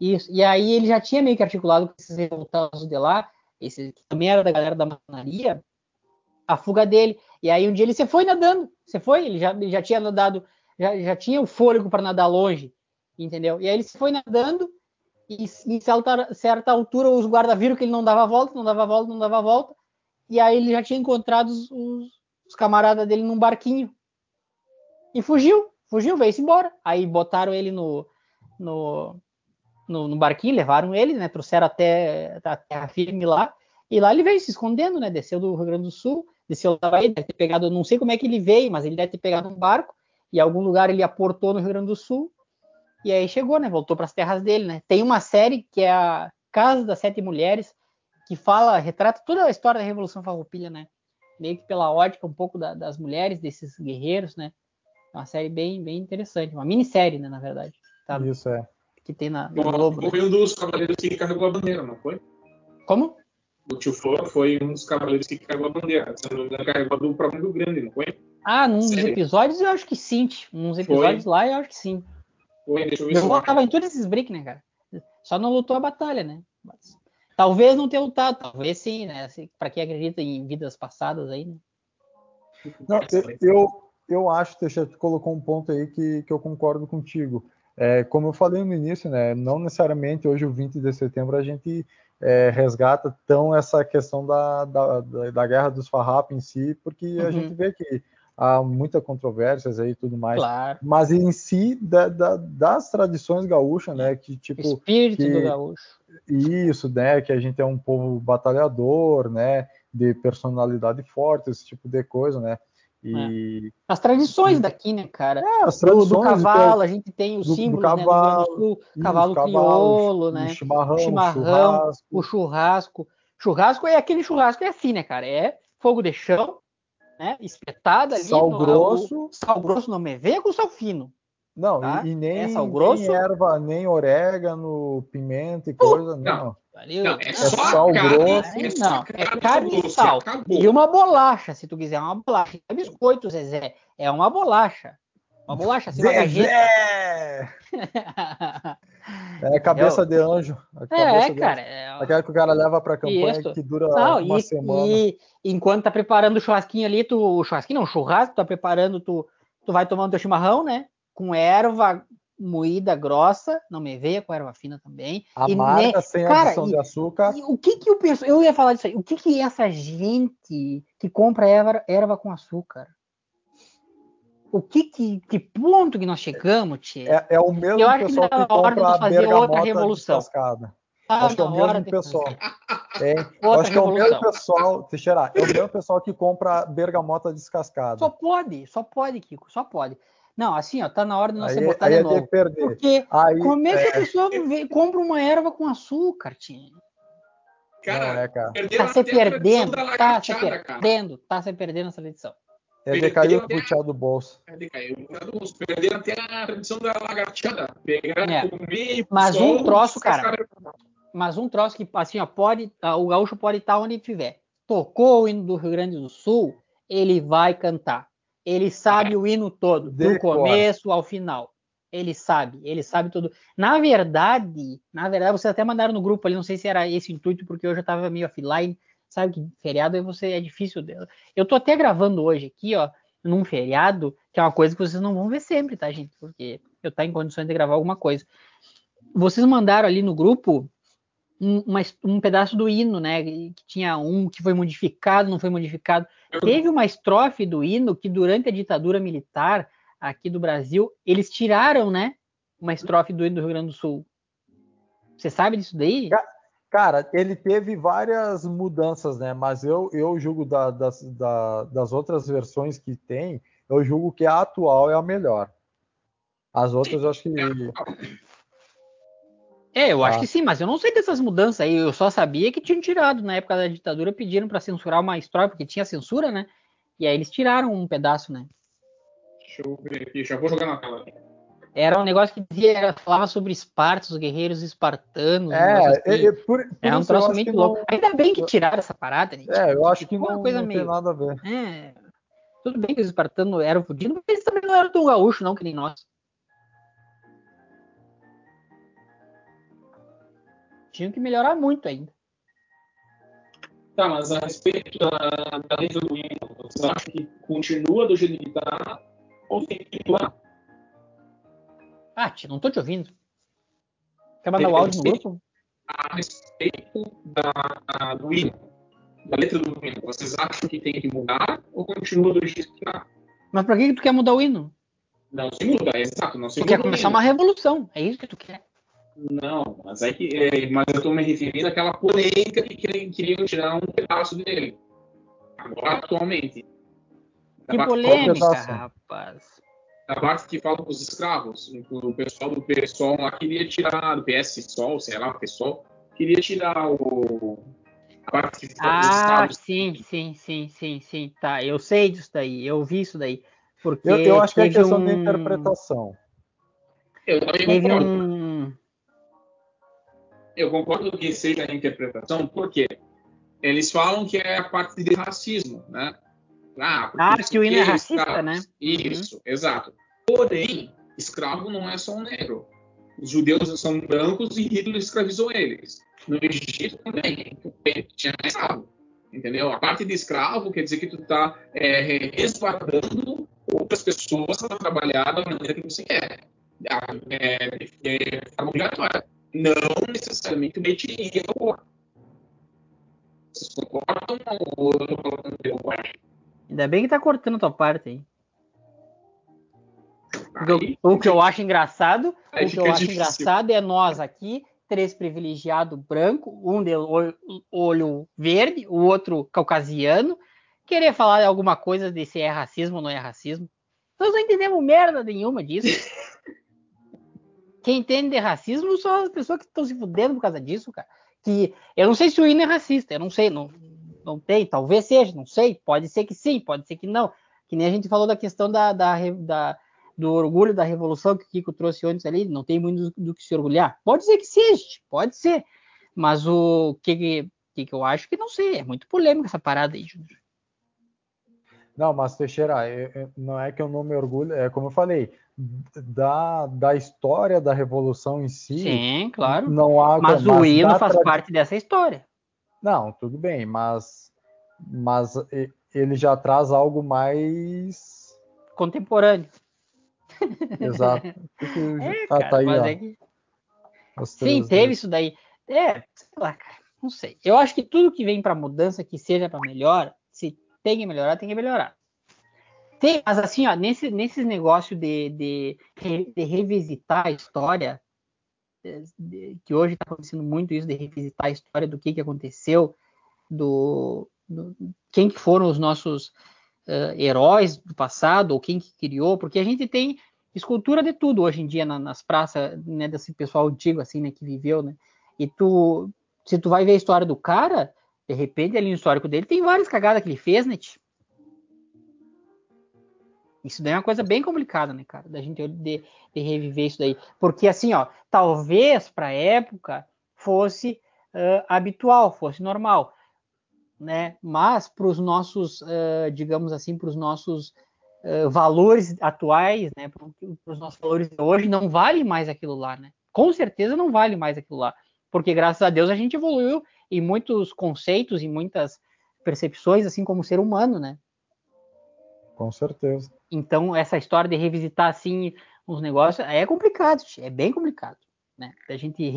B: Isso. E aí ele já tinha meio que articulado com esses revoltados de lá, esse que também era da galera da maçonaria, a fuga dele. E aí um dia ele se foi nadando, você foi, ele já, ele já tinha nadado, já, já tinha o fôlego para nadar longe, entendeu? E aí ele se foi nadando e em certa, certa altura os guardas viram que ele não dava volta, não dava volta, não dava volta. E aí ele já tinha encontrado os, os, camaradas dele num barquinho e fugiu, fugiu, veio-se embora. Aí botaram ele no, no, no, no barquinho, levaram ele, né? Trouxeram até a terra firme lá. E lá ele veio se escondendo, né? Desceu do Rio Grande do Sul, desceu da Bahia, deve ter pegado, não sei como é que ele veio, mas ele deve ter pegado um barco, e em algum lugar ele aportou no Rio Grande do Sul, e aí chegou, né? Voltou para as terras dele, né? Tem uma série que é a Casa das Sete Mulheres, que fala, retrata toda a história da Revolução Farroupilha, né? Meio que pela ótica um pouco da, das mulheres, desses guerreiros, né? É uma série bem, bem interessante, uma minissérie, né, na verdade. Tá?
A: Isso é.
B: Que tem na, Globo. Né?
C: Foi um dos cavaleiros que carregou a bandeira, não foi?
B: Como?
C: O tio Flor foi um dos cavaleiros que carregou a bandeira. Se não me engano, carregou do próprio Rio Grande, não foi?
B: Ah, num dos episódios eu acho que sim. Uns episódios lá eu acho que sim. Tava em todos esses break, né, cara? Só não lutou a batalha, né? Mas, talvez não tenha lutado, talvez sim, né? Assim, Pra quem acredita em vidas passadas aí, né?
A: Não, eu, eu, eu acho, Teixeira, tu colocou um ponto aí que, que eu concordo contigo. É, como eu falei no início, né, não necessariamente hoje, o 20 de setembro, a gente é, resgata tão essa questão da, da, da, da guerra dos farrapos em si, porque a
B: Uhum.
A: gente vê que há muita controvérsias aí e tudo mais.
B: Claro.
A: Mas em si, da- da- das tradições gaúchas, né, que tipo,
B: Espírito
A: que-
B: do gaúcho.
A: isso, né, que a gente é um povo batalhador, né, de personalidade forte, esse tipo de coisa, né, e
B: As tradições daqui, né, cara?
A: é, as
B: Do,
A: tradições
B: do cavalo, a gente tem o
A: do- do
B: símbolo né, do
A: cavalo,
B: do Sul,
A: isso,
B: cavalo crioulo,
A: o
B: né?
A: chimarrão,
B: O
A: o
B: chimarrão,
A: churrasco,
B: O churrasco. Churrasco é aquele churrasco é assim, né, cara? É fogo de chão, né? Espetado ali.
A: Sal
B: no-
A: grosso.
B: o sal grosso não me venha com sal fino.
A: não,
B: tá?
A: e, e nem,
B: É sal grosso?
A: nem erva, nem orégano, pimenta e coisa, não.
B: Ali,
C: Não,
B: né?
C: é só
A: sal
C: carne,
A: grosso.
C: é
B: Não, é
C: do
B: carne e sal.
C: acabou.
B: E uma bolacha, se tu quiser, uma bolacha. É biscoito, Zezé. É uma bolacha. Uma bolacha, assim, uma gajeta.
A: Zezé! [laughs] É cabeça de anjo. cabeça
B: É,
A: de
B: cara.
A: anjo.
B: É...
A: Aquela que o cara leva pra campanha que dura
B: Não,
A: uma
B: e,
A: semana.
B: e enquanto tá preparando o churrasquinho ali, tu, o churrasquinho não, o churrasco, tá preparando, tu, tu vai tomando teu chimarrão, né? Com erva moída grossa, não me veia com erva fina também. E
A: Amarga,
B: ne-
A: sem
B: cara,
A: adição
B: e-
A: de açúcar.
B: E o que que o pessoal, eu ia falar disso aí, o que que essa gente que compra erva, erva com açúcar? O que que, que ponto que nós chegamos, tia?
A: É, é o mesmo
B: Eu acho que
A: pessoal que,
B: tá de
A: compra a bergamota
B: revolução.
A: descascada.
B: Tá
A: acho que é o mesmo
B: de-
A: pessoal. É, acho que é o mesmo pessoal, Teixeira, é o mesmo pessoal que compra bergamota descascada.
B: Só pode, só pode, Kiko, só pode. Não, assim, ó, tá na hora de nós
A: Aí,
B: ser botar
A: aí
B: de
A: é de
B: novo.
A: perder.
B: Porque
A: Aí,
B: como é que a pessoa vê- compra uma erva com açúcar, tia?
C: Cara,
A: não é, cara.
B: Tá se
C: tradição
B: perdendo, tá se
C: cara.
B: perdendo, tá se perdendo essa edição.
A: É de cair o puxar do bolso.
C: Cadê, caiu? Perderam até a tradição da lagarteada. Pegaram,
B: É.
C: comer,
B: Mas
C: só
B: um troço, cara. Mas um troço que, assim, ó, pode, ah, o gaúcho pode estar onde estiver. Tocou o hino do Rio Grande do Sul, ele vai cantar. Ele sabe o hino todo, do começo ao final. Ele sabe, ele sabe tudo. Na verdade, na verdade, vocês até mandaram no grupo ali, não sei se era esse o intuito, porque eu já estava meio offline. Sabe que feriado aí você é difícil. Eu tô até gravando hoje aqui, ó, num feriado, que é uma coisa que vocês não vão ver sempre, tá, gente? Porque eu tá em condições de gravar alguma coisa. Vocês mandaram ali no grupo um, uma- um pedaço do hino, né? Que tinha um que foi modificado, não foi modificado. Teve uma estrofe do hino que durante a ditadura militar aqui do Brasil, eles tiraram, né? Uma estrofe do hino do Rio Grande do Sul. Você sabe disso daí?
A: Cara, ele teve várias mudanças, né? Mas eu, eu julgo da- das, da- das outras versões que tem, eu julgo que a atual é a melhor. As outras eu acho que.
B: É, eu acho
A: Ah.
B: que sim, mas eu não sei dessas mudanças aí. Eu só sabia que tinham tirado na época da ditadura, pediram para censurar uma estrofe, porque tinha censura, né? E aí eles tiraram um pedaço, né?
C: Deixa eu ver aqui, já vou jogar na tela.
B: Era um negócio que dizia, era- falava sobre Esparta, os guerreiros espartanos.
A: É, é, é, por, por
B: É um troço muito
A: que
B: louco.
A: não-
B: Ainda bem que tiraram essa parada, né?
A: É, eu acho que
B: Ficou
A: não,
B: uma coisa
A: não
B: meio-
A: tem nada a ver.
B: É. Tudo bem que os espartanos eram fodidos, mas eles também não eram tão gaúchos, não, que nem nós. Tinham que melhorar muito ainda.
C: Tá, mas a respeito da, da letra do hino, vocês acham que continua do jeito que tá ou tem que mudar?
B: Ah, tia, não tô te ouvindo. Quer mandar o áudio no grupo?
C: A respeito da, do hino, da letra do hino, vocês acham que tem que mudar ou continua do jeito que tá?
B: Mas pra que que tu quer mudar o hino?
C: Não se muda, é exato, não se
B: Tu
C: muda.
B: quer começar uma revolução. É isso que tu quer.
C: Não, mas é que é, mas eu tô me referindo àquela polêmica que queriam, queriam tirar um pedaço dele. Agora, atualmente.
B: Que polêmica, rapaz.
C: Da parte que fala com os escravos. O pessoal do PSOL lá queria tirar, do PSSOL, sei lá, o PSOL, queria tirar o. A parte que fala dos
B: Ah,
C: escravos.
B: sim, sim, sim, sim, sim. Tá, eu sei disso daí. Eu vi isso daí. Porque
A: Eu, eu acho que é questão
B: um...
A: de interpretação.
C: Eu também
B: Teve
C: concordo.
B: um...
C: Eu concordo que seja a interpretação, porque eles falam que é a parte de racismo, né? Ah, porque
B: Ah, que o hino é
C: aqui
B: racista,
C: escravos.
B: né?
C: Isso, exato. Porém, Escravo não é só um negro. Os judeus são brancos e Hitler escravizou eles. No Egito também tinha escravo. Entendeu? A parte de escravo quer dizer que tu está é, resguardando outras pessoas para trabalhar da maneira que você quer. É, é, forma obrigatória. Não necessariamente uma etnia ou Vocês concordam ou eu estou colocando
B: Ainda bem que tá cortando a tua parte aí. aí o que eu acho engraçado, o que eu acho difícil. engraçado é nós aqui três privilegiados branco, um de olho verde, o outro caucasiano, querer falar alguma coisa de se é racismo ou não é racismo. Nós não entendemos merda nenhuma disso. [laughs] Quem entende de racismo são as pessoas que estão se fudendo por causa disso, cara. Que eu não sei se o hino é racista, eu não sei, não, não tem, talvez seja, não sei, pode ser que sim, pode ser que não. Que nem a gente falou da questão da, da, da do orgulho da revolução que o Kiko trouxe antes ali, não tem muito do, do que se orgulhar. Pode ser que seja, pode ser. Mas o que, que, que eu acho que não sei, é muito polêmico essa parada aí, Júnior.
A: Não, mas Teixeira, eu, eu, não é que eu não me orgulho, é como eu falei, da, da história da revolução em si.
B: Sim, claro.
A: Não há,
B: mas, mas o hino faz parte dessa história.
A: Não, tudo bem, mas, mas ele já traz algo mais
B: contemporâneo.
A: Exato. [laughs]
B: É, ah, cara, tá aí, mas é que... Sim, teve isso daí. É, sei lá, cara, não sei. Eu acho que tudo que vem para mudança, que seja para melhor, se tem que melhorar, tem que melhorar. Tem, mas assim, ó, nesse, nesses negócios de, de, de, revisitar a história, que hoje está acontecendo muito isso, de revisitar a história do que, que aconteceu, do, do quem que foram os nossos uh, heróis do passado, ou quem que criou, porque a gente tem escultura de tudo hoje em dia na, nas praças, né, desse pessoal antigo, assim, né, que viveu, né, e tu, se tu vai ver a história do cara, de repente, ali no histórico dele, tem várias cagadas que ele fez, né, tipo. Isso daí é uma coisa bem complicada, né, cara, da gente de, de reviver isso daí, porque assim, ó, talvez para época fosse uh, habitual, fosse normal, né, mas para os nossos, uh, digamos assim, para os nossos uh, valores atuais, né, para os nossos valores de hoje, não vale mais aquilo lá, né? Com certeza não vale mais aquilo lá, porque graças a Deus a gente evoluiu em muitos conceitos e muitas percepções, assim como ser humano, né?
A: Com certeza.
B: Então essa história de revisitar assim os negócios é complicado, é bem complicado, né? A gente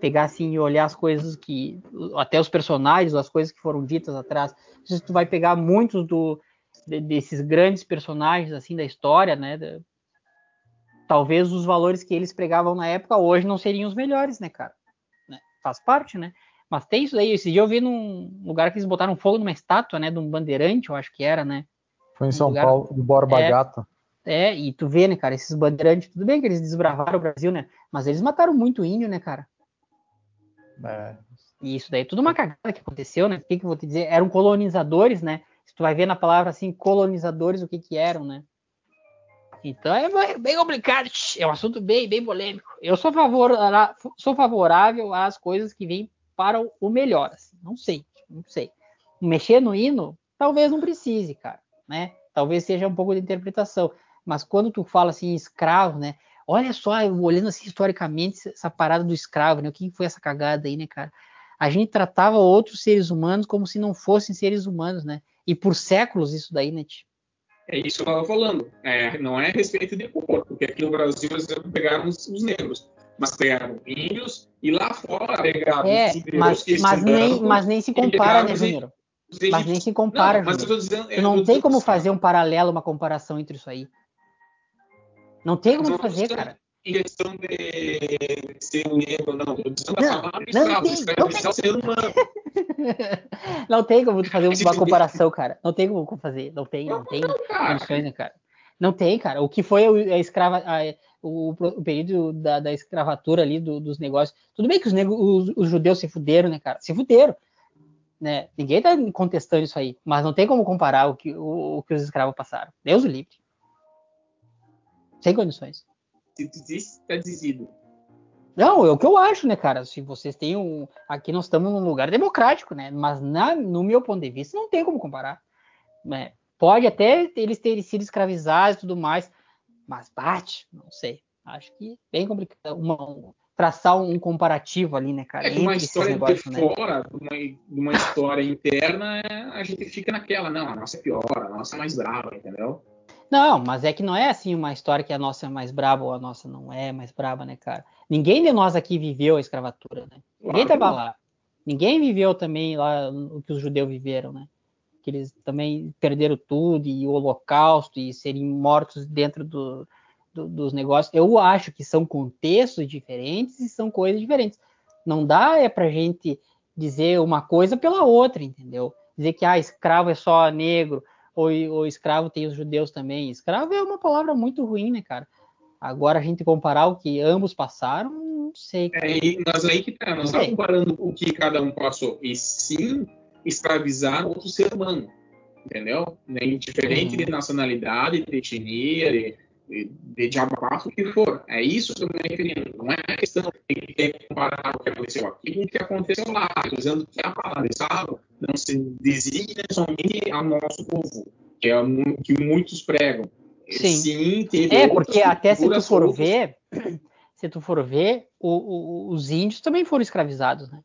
B: pegar assim e olhar as coisas que até os personagens, as coisas que foram ditas atrás, se tu vai pegar muitos do de, desses grandes personagens assim da história, né? Talvez os valores que eles pregavam na época hoje não seriam os melhores, né, cara? Né? Faz parte, né? Mas tem isso aí. Esse dia eu vi num lugar que eles botaram fogo numa estátua, né? De um bandeirante, eu acho que era, né?
A: Foi em São lugar... Paulo, do Borba é, Gata.
B: É, e tu vê, né, cara, esses bandeirantes, tudo bem que eles desbravaram o Brasil, né? Mas eles mataram muito índio, né, cara? É. E isso daí é tudo uma cagada que aconteceu, né? O que, que eu vou te dizer? Eram colonizadores, né? Se tu vai ver na palavra assim, colonizadores, o que que eram, né? Então é bem complicado, é um assunto bem, bem polêmico. Eu sou, favor, sou favorável às coisas que vêm para o melhor. Assim. Não sei, não sei. Mexer no hino, talvez não precise, cara, né? Talvez seja um pouco de interpretação. Mas quando tu fala assim, escravo, né? Olha só, olhando assim historicamente essa parada do escravo, né? O que foi essa cagada aí, né, cara? A gente tratava outros seres humanos como se não fossem seres humanos, né? E por séculos isso daí, né?
C: É isso que eu estava falando. É, não é respeito de cor, porque aqui no Brasil eles pegaram os, os negros, mas pegaram índios e lá fora pegaram
B: é, os mas, mas nem, mas nem se compara, né, Júnior? Mas nem se compara, não, mas eu tô dizendo, eu não tem como fazer um paralelo, uma comparação entre isso aí. Não tem como fazer, cara
C: em questão de ser um negro, não. Estou dizendo a palavra escravo. Escravo é ser humano. [laughs]
B: Não tem como fazer uma comparação, cara. Não tem como fazer. Não tem, não tem condições, né, cara? Não tem, cara. O que foi a escrava, a, o, o, período da, da escravatura ali do, dos negócios. Tudo bem que os, negros, os, os, judeus se fuderam, né, cara? Se fuderam. Né? Ninguém tá contestando isso aí. Mas não tem como comparar o que, o, o que os escravos passaram. Deus o livre. Sem condições
C: se existe, está dizido.
B: Não, é o que eu acho, né, cara? Se vocês têm um. Aqui nós estamos num lugar democrático, né? Mas na, no meu ponto de vista, não tem como comparar. Né? Pode até eles terem sido escravizados e tudo mais, Mas bate, não sei. Acho que bem complicado. Uma, traçar um comparativo ali, né, cara?
C: É que uma história negócios, de né? fora, de uma, de uma história interna, a gente fica naquela, não, a nossa é pior, a nossa é mais brava, entendeu?
B: Não, mas é que não é assim uma história que a nossa é mais braba ou a nossa não é mais braba, né, cara? Ninguém de nós aqui viveu a escravatura, né? Ninguém tava lá. Ninguém viveu também lá o que os judeus viveram, né? Que eles também perderam tudo e o holocausto e serem mortos dentro do, do, dos negócios. Eu acho que são contextos diferentes e são coisas diferentes. Não dá é pra gente dizer uma coisa pela outra, entendeu? Dizer que ah, escravo é só negro, ou, ou escravo tem os judeus também. Escravo é uma palavra muito ruim, né, cara? Agora a gente comparar o que ambos passaram, não sei.
C: É, mas aí que tá, não está comparando o que cada um passou, e sim escravizar outro ser humano, entendeu? Diferente uhum. de nacionalidade, de etnia, de, de diabo o que for. É isso que eu me referindo. Não é a questão de comparar o que aconteceu aqui com o que aconteceu lá. Dizendo que a palavra Estado não se designa somente ao nosso povo, que é o que muitos pregam.
B: Sim, Sim é porque até se tu for outros... ver, [clears throat] se tu for ver, o, o, os índios também foram escravizados, né?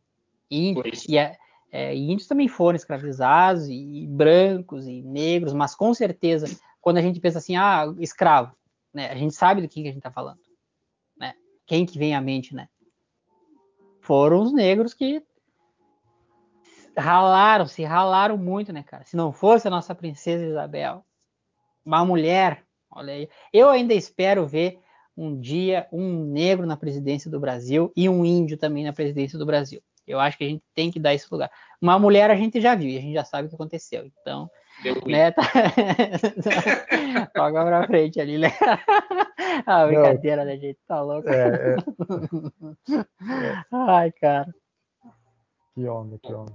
B: Índios, e é, é, índios também foram escravizados, e, e brancos, e negros, mas com certeza, quando a gente pensa assim, ah, escravo, né? A gente sabe do que, que a gente está falando. Né? Quem que vem à mente, né? Foram os negros que ralaram, se ralaram muito, né, cara? Se não fosse a nossa princesa Isabel, uma mulher, olha aí. Eu ainda espero ver um dia um negro na presidência do Brasil e um índio também na presidência do Brasil. Eu acho que a gente tem que dar esse lugar. Uma mulher a gente já viu e a gente já sabe o que aconteceu. Então, né? [laughs] Tá... Toca pra frente ali, né? [laughs] A brincadeira da gente tá louco. É, é. [laughs] Ai, cara.
A: Que onda, que onda.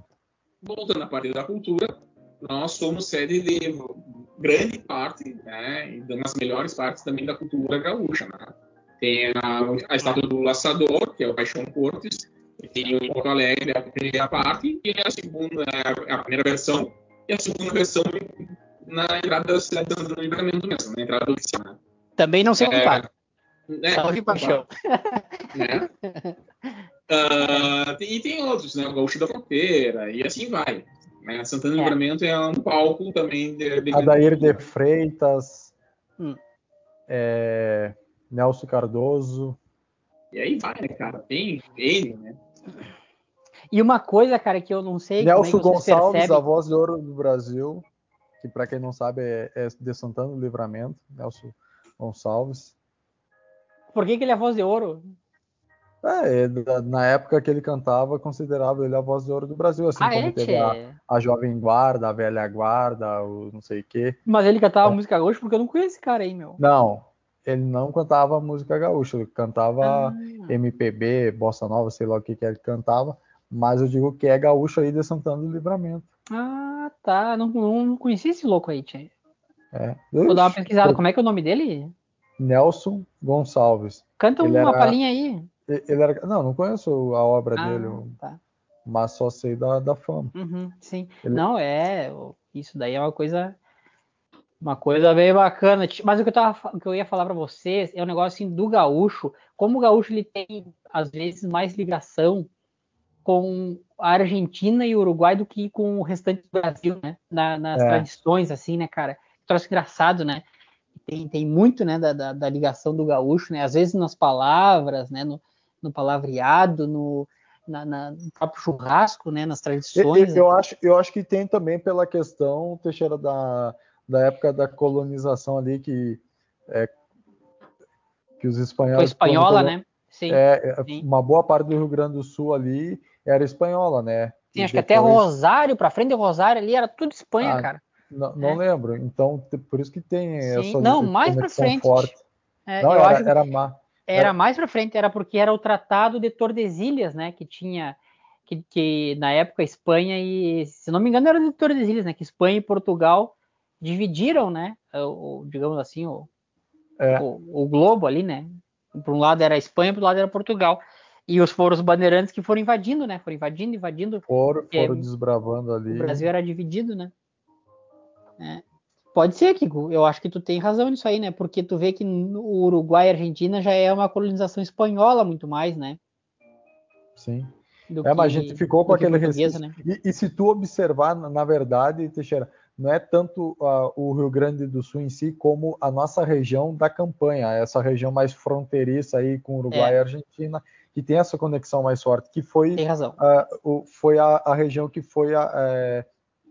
C: Voltando à parte da cultura, nós somos sede de grande parte, né, e das melhores partes também da cultura gaúcha, né? Tem a, a estátua do Laçador, que é o Paixão Cortes, tem o Porto Alegre, a primeira parte, e a segunda, a primeira versão, e a segunda versão na entrada da cidade do livramento mesmo, na entrada oficial. Né?
B: Também não se compara. É, é, Salve paixão. [laughs]
C: Né? Uh, e tem outros, né? O Gaúcho da Fronteira, e assim vai. Né? Santana do é. Livramento é um palco também de.
A: de Adair de Freitas, hum. é, Nelson Cardoso.
C: E aí vai, né, cara? Tem ele, né?
B: E uma coisa, cara, que eu não sei.
A: Nelson como é Gonçalves, percebe... a voz de ouro do Brasil, que para quem não sabe é, é de Santana do Livramento, Nelson Gonçalves.
B: Por que, que ele é a voz de ouro?
A: É, na época que ele cantava, considerava ele a voz de ouro do Brasil, assim
B: ah,
A: como
B: é,
A: teve a, a, Jovem Guarda, a Velha Guarda, o não sei o quê.
B: Mas ele cantava é. música gaúcha porque eu não conheço esse cara aí, meu.
A: Não, ele não cantava música gaúcha, ele cantava ah. MPB, bossa nova, sei lá o que que ele cantava, mas eu digo que é gaúcho aí de Santana do Livramento.
B: Ah, tá. Não, não conheci esse louco aí, Tchê.
A: É.
B: Vou dar uma pesquisada. Como é que é o nome dele?
A: Nelson Gonçalves.
B: Canta ele uma era... palhinha aí.
A: Ele era... Não, não conheço a obra
B: ah,
A: dele.
B: Tá.
A: Mas só sei da, da fama.
B: Uhum, sim. Ele... Não, é. Isso daí é uma coisa. Uma coisa bem bacana. Mas o que eu, tava, o que eu ia falar para vocês é um negócio assim do gaúcho. Como o gaúcho ele tem, às vezes, mais ligação com a Argentina e o Uruguai do que com o restante do Brasil, né? Na, nas é. tradições, assim, né, cara? Troço engraçado, né? Tem, tem muito, né, da, da, da, ligação do gaúcho, né? Às vezes nas palavras, né? No, no palavreado, no, na, na, no próprio churrasco, né? Nas tradições.
A: Eu, eu, acho, eu acho que tem também pela questão, Teixeira, da, da época da colonização ali, que, é, que os espanhóis... Foi
B: espanhola, né?
A: Sim, é, é, sim. Uma boa parte do Rio Grande do Sul ali era espanhola, né?
B: Sim, acho depois... que até Rosário, para frente de Rosário ali, era tudo Espanha, ah, cara.
A: Não, não é. lembro. Então, por isso que tem
B: Sim. essa Não, mais para frente.
A: Forte. É, não, era, era, má.
B: Era mais para frente, era porque era o Tratado de Tordesilhas, né? Que tinha. Que, que, na época Espanha e. Se não me engano, era de Tordesilhas, né? Que Espanha e Portugal dividiram, né? O, digamos assim, o, é. o, o globo ali, né? Por um lado era Espanha, por outro lado era Portugal. E os foram os bandeirantes que foram invadindo, né? Foram invadindo, invadindo.
A: Foram, foram desbravando ali.
B: O Brasil era dividido, né? É. Pode ser, Kiko. Eu acho que tu tem razão nisso aí, né? Porque tu vê que o Uruguai e a Argentina já é uma colonização espanhola muito mais, né?
A: Sim. Do é, mas a gente ficou com aquele resquício. Né? E, e, se tu observar, na verdade, Teixeira, não é tanto uh, o Rio Grande do Sul em si, como a nossa região da campanha, essa região mais fronteiriça aí com Uruguai é. e Argentina, que tem essa conexão mais forte, que foi, uh, o, foi a, a, região que foi a, é,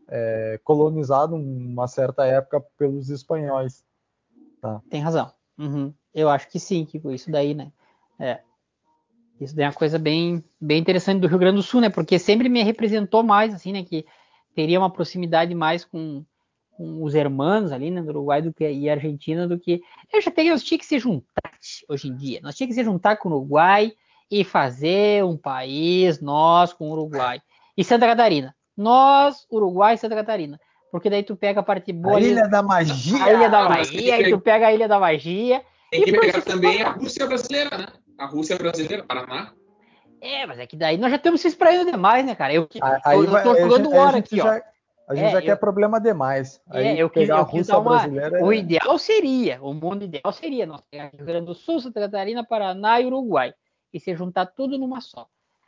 A: é, colonizado uma certa época pelos espanhóis. Tá?
B: Tem razão. Uhum. Eu acho que sim, que isso daí, né? É. Isso daí é uma coisa bem, bem interessante do Rio Grande do Sul, né? Porque sempre me representou mais, assim, né? Que teria uma proximidade mais com, com os irmãos ali, né? Do Uruguai do que, e Argentina do que. Eu já peguei, nós tínhamos que se juntar hoje em dia. Nós tínhamos que se juntar com o Uruguai e fazer um país, nós com o Uruguai. E Santa Catarina nós, Uruguai e Santa Catarina. Porque daí tu pega a parte boa.
A: A Ilha da Magia.
B: A Ilha da Magia, aí tu pega a Ilha da Magia.
C: Tem que pegar também a Rússia brasileira, né? A Rússia brasileira, Paraná.
B: É, mas é que daí nós já temos se espraiando demais, né, cara? Eu, aí eu, eu tô jogando hora aqui,
A: já,
B: ó.
A: A gente é, já eu, quer problema demais.
B: Aí é, eu quis, a Rússia uma, brasileira. O é... ideal seria, o mundo ideal seria nós pegar Rio Grande do Sul, Santa Catarina, Paraná e Uruguai. E se juntar tudo numa só.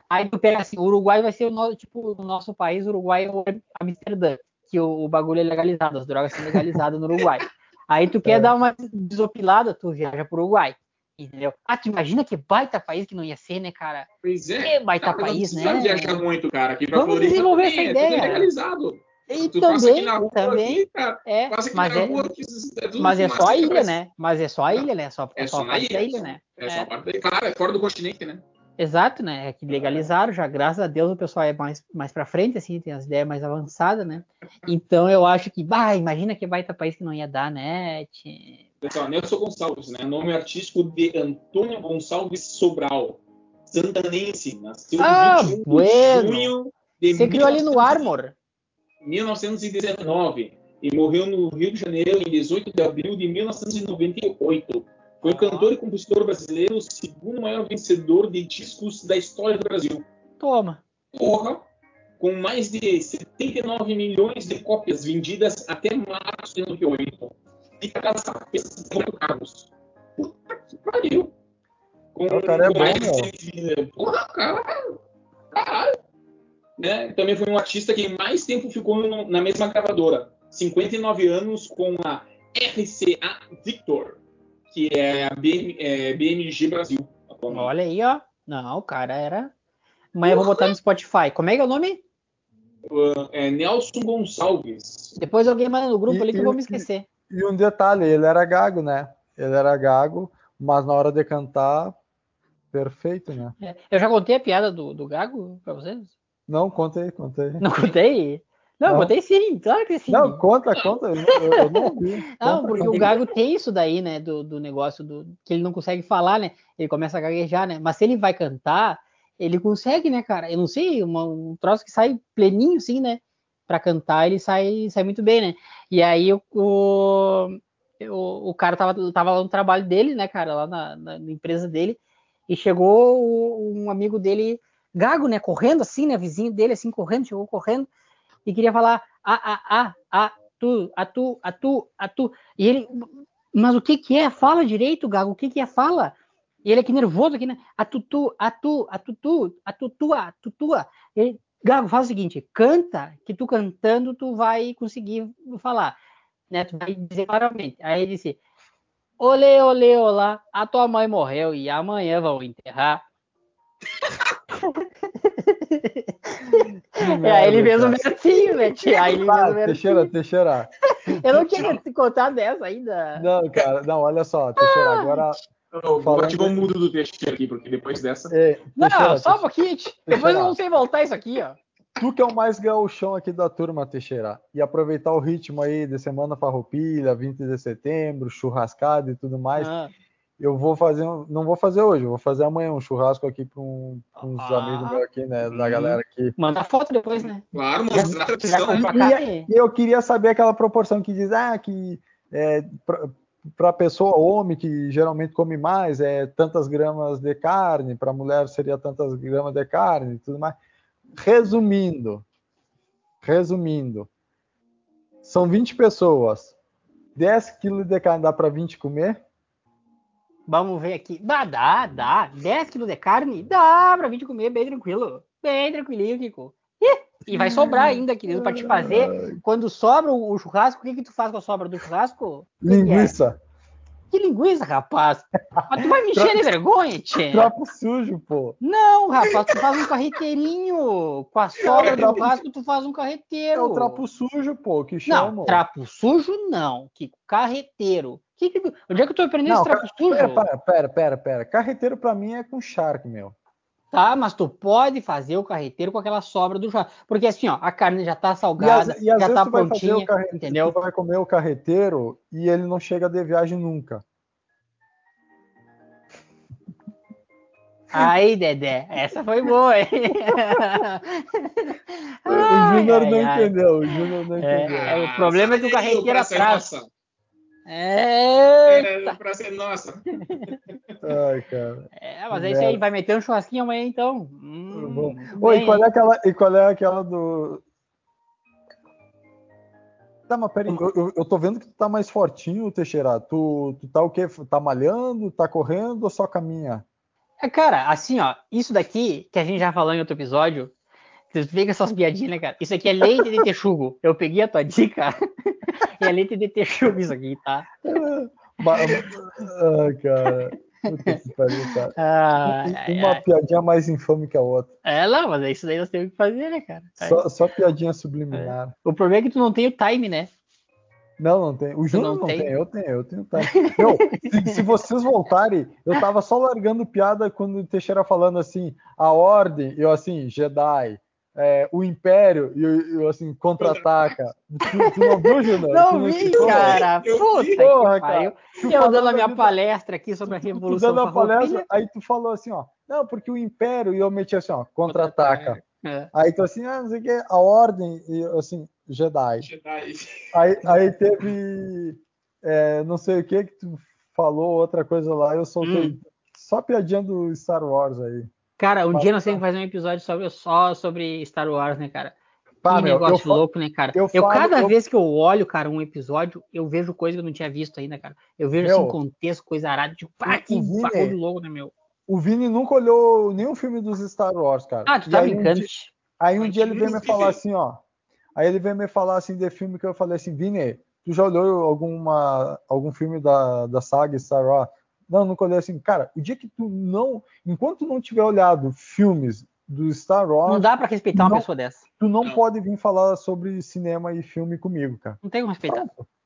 B: Aí tu pega assim, o Uruguai vai ser o nosso, tipo, o nosso país, o Uruguai é o Amsterdã, que o, o, bagulho é legalizado, as drogas são legalizadas no Uruguai. Aí tu quer é. dar uma desopilada, tu viaja pro Uruguai. Entendeu? Ah, tu imagina que baita país que não ia ser, né, cara?
C: Pois é.
B: Que baita cara, país,
C: não
B: né?
C: viajar muito, cara. Aqui pra
B: Vamos Floripa desenvolver essa
C: é
B: ideia.
C: É legalizado.
B: E tu também,
C: rua,
B: também,
C: aqui, cara,
B: é, mas, é, rua, é mas é só a ilha, né? Mas é só a ilha, né? Só,
C: é
B: só,
C: só
B: a parte
C: ilha,
B: da ilha, né?
C: É, só a parte da ilha. Claro, é fora do continente, né?
B: Exato, né? É que legalizaram já, graças a Deus o pessoal é mais, mais para frente, assim, tem as ideias mais avançadas, né? Então eu acho que, bah, imagina que baita país que não ia dar, né?
C: Pessoal, Nelson Gonçalves, né? Nome artístico de Antônio Gonçalves Sobral, santanense, nasceu
B: ah, 21 bueno. de junho de Você criou ali no Armor.
C: 1919 e morreu no Rio de Janeiro em 18 de abril de 1998. Foi cantor e compositor brasileiro, o segundo maior vencedor de discos da história do Brasil.
B: Toma.
C: Porra! Com mais de 79 milhões de cópias vendidas até março de 2008. Fica nessa peça de Carlos. Puta que pariu!
A: Com o cara é bom,
C: de... Porra, caralho! Caralho! Né? Também foi um artista que mais tempo ficou na mesma gravadora. 59 anos com a RCA Victor que é a BM, é, BMG Brasil.
B: Atualmente. Olha aí, ó. Não, o cara era. Amanhã eu vou botar no Spotify. Como é que é o nome?
C: Uh, é Nelson Gonçalves.
B: Depois alguém manda no grupo e, ali que eu vou me esquecer.
A: E, e um detalhe, ele era gago, né? Ele era gago, mas na hora de cantar, perfeito, né?
B: É. Eu já contei a piada do, do gago pra vocês?
A: Não, contei, contei.
B: Não contei? Não, não, botei sim, claro que sim.
A: Não, conta, conta. Eu, eu não vi. [laughs]
B: Não, conta, porque conta. o Gago tem isso daí, né? Do, do negócio do que ele não consegue falar, né? Ele começa a gaguejar, né? Mas se ele vai cantar, ele consegue, né, cara? Eu não sei, uma, um troço que sai pleninho, assim, né? Pra cantar, ele sai, sai muito bem, né? E aí o, o, o cara tava, tava lá no trabalho dele, né, cara? Lá na, na empresa dele. E chegou um amigo dele, Gago, né? Correndo assim, né? Vizinho dele, assim, correndo, chegou correndo e queria falar a, a, a, a, tu, a tu, a tu, a tu. E ele, mas o que que é? Fala direito, Gago, o que que é? Fala. E ele aqui nervoso aqui, né? A tutu, a tu, a tutu, a tutua, a tutua. Ele, Gago, faz o seguinte, canta, que tu cantando tu vai conseguir falar, né? Tu vai dizer claramente. Aí ele disse, olê, olê, olá, a tua mãe morreu e amanhã vão enterrar. [laughs] é, aí ele fez um versinho, né, tia? Aí ele
A: ah, fez Teixeira, Teixeira. [laughs]
B: Eu não tinha te contar dessa ainda.
A: Não, cara, não, olha só, Teixeira, ah. agora.
C: Eu vou ativar o mundo do Teixeira aqui, porque depois dessa.
B: É, não, Teixeira, só um pouquinho. Depois eu não sei voltar isso aqui, ó.
A: Tu que é o mais chão aqui da turma, Teixeira, e aproveitar o ritmo aí de Semana Farroupilha, 20 de setembro, churrascada e tudo mais. Ah eu vou fazer, não vou fazer hoje, vou fazer amanhã um churrasco aqui com um, uns ah, amigos meus aqui, né, da galera aqui.
B: Manda foto depois, né?
C: Claro, mostrar a tradição.
A: E, e, eu queria saber aquela proporção que diz, ah, que é, para pessoa homem que geralmente come mais é tantas gramas de carne, para mulher seria tantas gramas de carne, tudo mais. Resumindo, resumindo, são 20 pessoas, 10 quilos de carne dá pra 20 comer?
B: Vamos ver aqui. Dá, dá, dá. 10 quilos de carne? Dá pra 20 comer bem tranquilo. Bem tranquilinho, Kiko. E vai sobrar ainda, querido, pra te fazer. Quando sobra o churrasco, o que, que tu faz com a sobra do churrasco?
A: Linguiça.
B: Que, que linguiça, rapaz? Mas tu vai me encher de vergonha, tchê.
A: Trapo sujo, pô.
B: Não, rapaz, tu faz um carreteirinho. Com a sobra do churrasco, tu faz um carreteiro.
A: É o trapo sujo, pô, que chama.
B: Não, trapo sujo não. Que carreteiro. Que que, onde é que eu tô aprendendo esse trapo sujo?
A: Pera, pera, pera, pera. Carreteiro pra mim é com charque, meu.
B: Tá, mas tu pode fazer o carreteiro com aquela sobra do churrasco. Porque assim, ó, a carne já tá salgada, e, e já tá prontinha, entendeu?
A: Tu vai comer o carreteiro e ele não chega de viagem nunca.
B: Aí, Dedé, essa foi boa, hein?
A: o Júnior não ai. entendeu, o Júnior não é, entendeu.
B: É, o problema é que o carreteiro atrasa.
C: É, pra ser nossa. [laughs]
A: Ai, cara.
B: É, mas é isso aí, vai meter um churrasquinho amanhã então. Hum,
A: Oi, e qual é aquela, e qual é aquela do. Tá, mas peraí, eu, eu, eu tô vendo que tu tá mais fortinho, Teixeira. Tu, tu tá o quê? Tá malhando, tá correndo ou só caminha?
B: É, cara, assim, ó, isso daqui, que a gente já falou em outro episódio, tu fica essas piadinhas, né, cara? Isso aqui é leite de texugo. Eu peguei a tua dica [laughs] é leite de texugo isso aqui, tá? [laughs]
A: ah, cara. Puta que pariu, cara. [laughs] Ah, Uma ai, piadinha ai. mais infame que a outra.
B: É, não, mas é isso daí nós temos que fazer, né, cara?
A: Só, só piadinha subliminar. É.
B: O problema é que tu não tem o time, né?
A: Não, não tem. O Júnior não, não tem? tem? eu tenho, eu tenho time. Meu, se, se, vocês voltarem, eu tava só largando piada quando o Teixeira falando assim, a ordem, eu assim, Jedi, é, o Império e eu, assim, contra-ataca. Tu, tu, não viu, Júnior?
B: Não vi, cara. Puta que Porra, cara. Eu dando a minha vida, palestra aqui sobre a Revolução
A: tu dando a palestra, aí tu falou assim, ó, não, porque o Império, e eu meti assim, ó, contra-ataca. É. Aí tu assim, ah, não sei o que, a Ordem, e assim, Jedi. Jedi. Aí, aí teve, é, não sei o que que tu falou, outra coisa lá, eu soltei hum. só piadinha do Star Wars aí.
B: Cara, um Mas, dia nós temos que fazer um episódio sobre, só sobre Star Wars, né, cara? Pá, que meu, negócio louco, né, cara? Eu, eu cada eu... vez que eu olho, cara, um episódio, eu vejo coisa que eu não tinha visto ainda, cara. Eu vejo meu, assim, contexto, coisa arada, tipo, pá, que bagulho louco, né, meu?
A: O Vini nunca olhou nenhum filme dos Star Wars, cara.
B: Ah, tu tá brincando. Um
A: aí um dia ele veio me falar assim, ó. Aí ele veio me falar assim de filme que eu falei assim, Vini, tu já olhou alguma, algum filme da, da saga Star Wars? Não, nunca olhei assim. Cara, o dia que tu não. Enquanto tu não tiver olhado filmes do Star Wars.
B: Não dá para respeitar uma pessoa dessa.
A: Tu não, não, pode vir falar sobre cinema e filme comigo, cara.
B: Não tem como respeitar.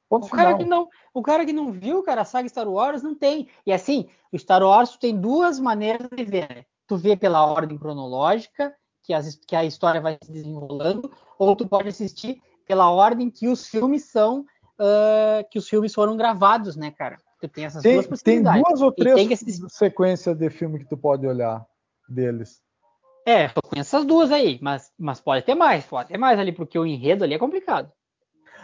B: Ponto o cara, que não, o cara que não viu, cara, a saga Star Wars não tem. E assim, o Star Wars tu tem duas maneiras de ver. Né? Tu vê pela ordem cronológica, que, as, que a história vai se desenrolando, ou tu pode assistir pela ordem que os filmes são, uh, que os filmes foram gravados, né, cara? Tu tem essas
A: tem,
B: duas possibilidades.
A: Tem duas ou três assistir... sequências de filme que tu pode olhar deles.
B: É, eu conheço essas duas aí, mas, mas pode ter mais, pode ter mais ali, porque o enredo ali é complicado.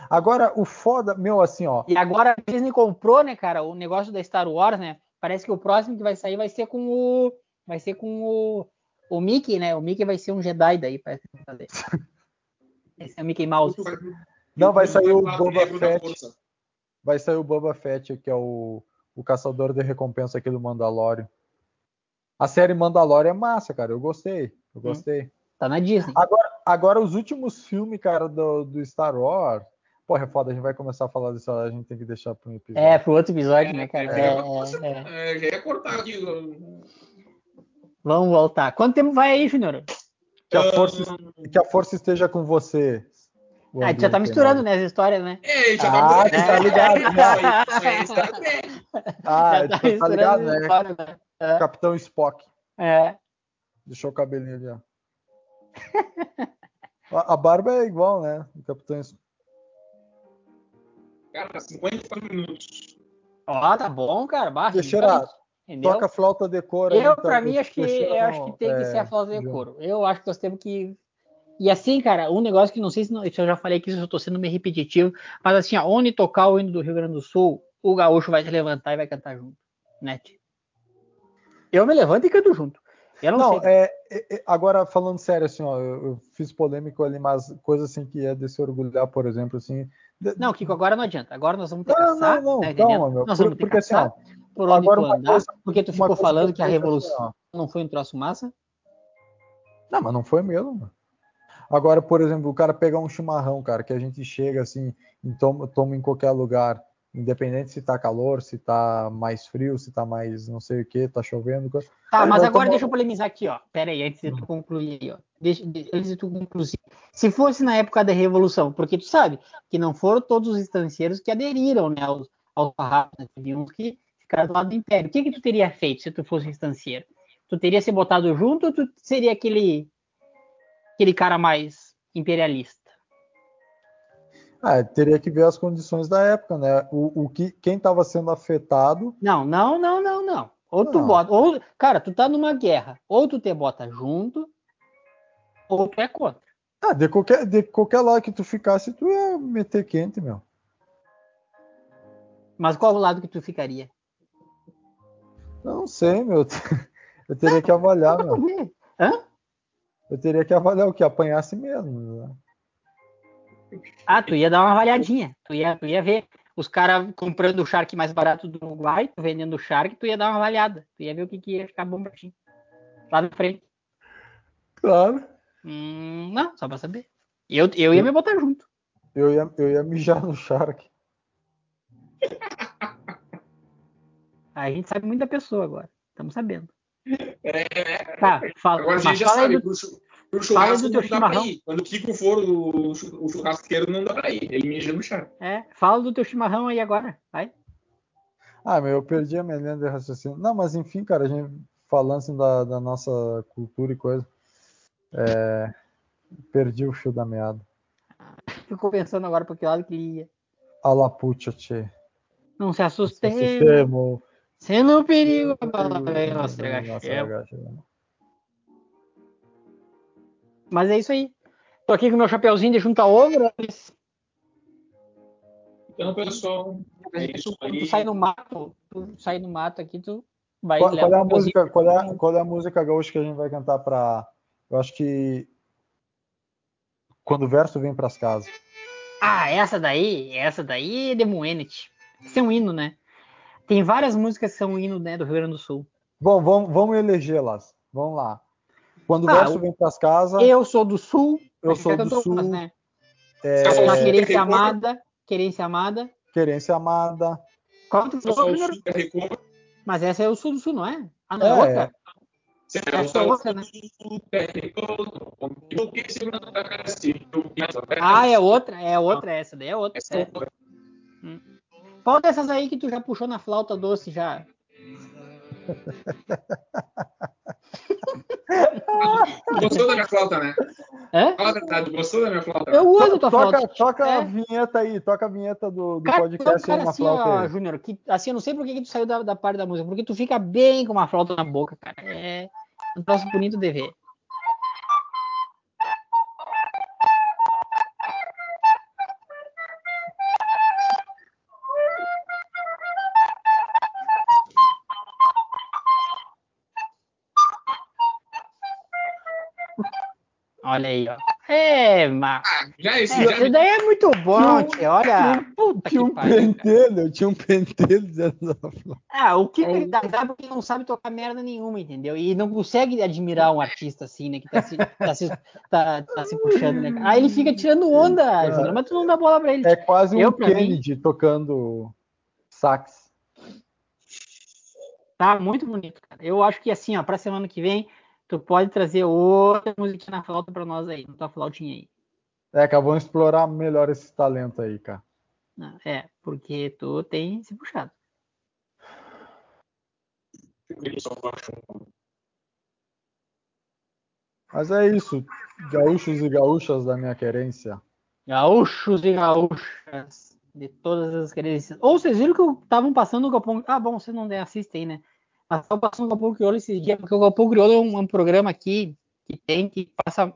A: Agora, o foda, meu, assim, ó.
B: E agora a Disney comprou, né, cara, o negócio da Star Wars, né? Parece que o próximo que vai sair vai ser com o. Vai ser com o. O Mickey, né? O Mickey vai ser um Jedi daí, parece que vai Esse [laughs] é o Mickey Mouse.
A: Não, vai sair o Boba Fett. Vai sair o Boba Fett, que é o, o caçador de recompensa aqui do Mandalorian. A série Mandalorian é massa, cara. Eu gostei. Eu hum. gostei.
B: Tá na Disney.
A: Agora, agora os últimos filmes, cara, do, do Star Wars. Porra, é foda, a gente vai começar a falar disso, a gente tem que deixar para um episódio.
B: É, pro outro episódio, né, cara? É,
C: é, é. já ia cortar aqui.
B: Vamos voltar. Quanto tempo vai aí, Junior?
A: Que a, força, que a força esteja com você.
B: Ah, já tá misturando, né, as histórias, né?
C: É, já
A: ah, tá, tá ligado, né? [laughs] [laughs] ah, tá, tá ligado, né? História, né? É. Capitão Spock.
B: É.
A: Deixou o cabelinho ali, ó. a, a barba é igual, né? O Capitão Spock.
C: Cara, 50 minutos.
B: Ó, tá bom, cara. Barra,
A: Deixa Toca flauta de couro.
B: Eu, então, pra mim, acho que, eu acho que tem que é, ser a flauta de couro. Eu acho que nós temos que. E assim, cara, um negócio que não sei se, não, se eu já falei aqui, se eu tô sendo meio repetitivo, mas assim, ó, onde tocar o hino do Rio Grande do Sul, o gaúcho vai se levantar e vai cantar junto. Né? Eu me levanto e canto junto. Eu não, não
A: é, é, é, agora falando sério, assim, ó, eu, eu, fiz polêmico ali, mas coisa assim que é de se orgulhar, por exemplo, assim,
B: Não, Kiko, agora não adianta. Agora nós vamos ter que
A: Não,
B: caçar,
A: não, não,
B: tá
A: calma, meu.
B: Nós vamos ter que
A: porque assim,
B: caçar
A: ó,
B: por onde
A: agora
B: tu andar,
A: coisa-
B: porque tu ficou falando que a
A: eu penso
B: revolução
A: assim,
B: não foi um troço massa.
A: Não, mas não foi mesmo. mano. Agora, por exemplo, o cara pegar um chimarrão, cara, que a gente chega assim toma, toma em qualquer lugar, independente se tá calor, se tá mais frio, se tá mais não sei o que, tá chovendo.
B: Tá, mas agora
A: tomar-
B: deixa eu polemizar aqui, ó. Pera aí, antes de tu concluir aí, ó. Deixa, de- antes de tu concluir. Se fosse na época da Revolução, porque tu sabe que não foram todos os estancieiros que aderiram, né, aos, aos farrapos, né? Teve uns que ficaram do lado do Império. O que que tu teria feito se tu fosse um estancieiro? Tu teria se botado junto ou tu seria aquele, aquele cara mais imperialista?
A: Ah, teria que ver as condições da época, né? O, o que, quem estava sendo afetado,
B: Não, não, não, não, não. Ou tu
A: Não.
B: bota, ou, cara, tu tá numa guerra, ou tu te bota junto, ou tu é contra.
A: ah, de qualquer, de qualquer lado que tu ficasse, tu ia meter quente, meu.
B: Mas qual o lado que tu ficaria?
A: Não sei, meu. [laughs] Eu teria que avaliar, meu.
B: Hã?
A: Eu teria que avaliar o que apanhasse mesmo. né?
B: Ah, tu ia dar uma avaliadinha. Tu ia, tu ia ver os caras comprando o Shark mais barato do Uruguai, tu vendendo o Shark, tu ia dar uma avaliada. Tu ia ver o que, que ia ficar bom pra ti. Lá na frente.
A: Claro.
B: Hum, não, só pra saber. Eu, eu ia me botar junto.
A: Eu ia, eu ia mijar no Shark.
B: A gente sabe muito da pessoa agora. Estamos sabendo.
C: É,
B: Tá, fala,
C: agora a gente já
B: fala aí
C: sabe,
B: do-
C: pro, churrasco
B: do teu
C: não dá
B: chimarrão.
C: pra ir. Quando o Kiko for o, chu- o churrasqueiro, não dá pra ir. Ele mija no chá.
B: é, fala do teu chimarrão aí agora. Vai.
A: Ah, meu, eu perdi a minha linha de raciocínio. Não, mas enfim, cara, a gente falando assim da, da nossa cultura e coisa. é, perdi o fio da meada.
B: Ficou pensando agora pra que lado que ele ia.
A: A la pucha, tchê.
B: Não se assustemos. Sendo um perigo. Nossa,
A: Nossa,
B: agachemos.
A: agachemos.
B: Mas é isso aí. Tô aqui com meu chapeuzinho de junta ovo.
C: Então, pessoal, é isso
B: Quando tu
C: aí.
B: sai no mato, tu sai no mato aqui, tu vai
A: Qual, qual é a música, qual, é, qual é a música gaúcha que a gente vai cantar pra. Eu acho que. Quando o verso vem pras casas.
B: Ah, essa daí, essa daí é The Moenet. Isso é um hino, né? Tem várias músicas que são hino né, do Rio Grande do Sul.
A: Bom, vamos, vamos elegê-las. Vamos lá. Quando o
B: Ah,
A: verso
B: o-
A: vem pras casas.
B: Eu sou do Sul.
A: Eu sou do Sul.
B: né?
A: é,
B: Uma
C: É,
B: querência amada. Querência amada.
A: Querência amada.
B: Qual
C: da Record.
B: Mas essa é o Sul do Sul, não é? Ah, não, é,
A: É,
B: outra? Essa é outra, né? Ah, é outra, é outra, essa daí é outra.
C: Essa
B: é.
C: é outra.
B: Qual dessas aí que tu já puxou na flauta doce já? [laughs] [laughs]
C: Gostou da minha flauta, né?
B: Hã?
C: Fala a verdade, gostou da minha flauta?
B: Eu uso tua
A: toca
B: flauta.
A: toca
B: É.
A: a vinheta aí, toca a vinheta do, do
B: Cara, é
A: podcast aí
B: cara assim,
A: flauta
B: ó,
A: aí.
B: Júnior, que assim, eu não sei por que, que tu saiu da, da parte da música, porque tu fica bem com uma flauta na boca, cara. É um troço bonito de ver. Olha aí, ó. É, mas.
C: Ah, já esse,
B: É,
C: já
B: isso daí é muito bom,
A: Tinha um-
B: tia. Olha. Puta
A: Tinha
B: que
A: um pentelho, tinha um pentelho dentro da flauta.
B: Ah, o que que dá dá porque não sabe tocar merda nenhuma, entendeu? E não consegue admirar um artista assim, né? Que tá se, tá se, tá, tá se puxando, né? Aí ele fica tirando onda, mas tu não dá bola pra ele.
A: É quase um
B: Eu, pra mim-
A: Kennedy tocando sax.
B: Tá muito bonito, cara. Eu acho que assim, ó, pra semana que vem, tu pode trazer outra musiquinha na flauta pra nós aí, na tua flautinha aí.
A: É, que vamos explorar melhor esse talento aí, cara.
B: Não, É, porque tu tem se puxado.
A: Mas é isso, gaúchos e gaúchas da minha querência.
B: Gaúchos e gaúchas de todas as querências. Ou vocês viram que estavam passando o Galpão. Ah, bom, vocês não assistem, né? Mas estavam passando o Galpão Crioulo esses dias, porque o Galpão Crioulo é um, um programa aqui que tem, que passa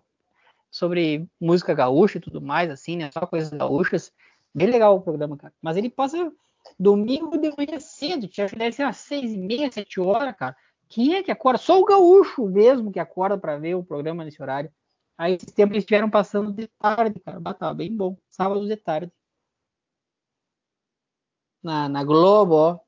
B: sobre música gaúcha e tudo mais, assim, né? Só coisas gaúchas. Bem legal o programa, cara. Mas ele passa domingo de manhã cedo, acho que deve ser umas seis e meia, sete horas, cara. Quem é que acorda? Só o gaúcho mesmo que acorda para ver o programa nesse horário. Aí esses tempos eles estiveram passando de tarde, cara. Bah, tava bem bom. Sábado de tarde. na, na Globo, ó.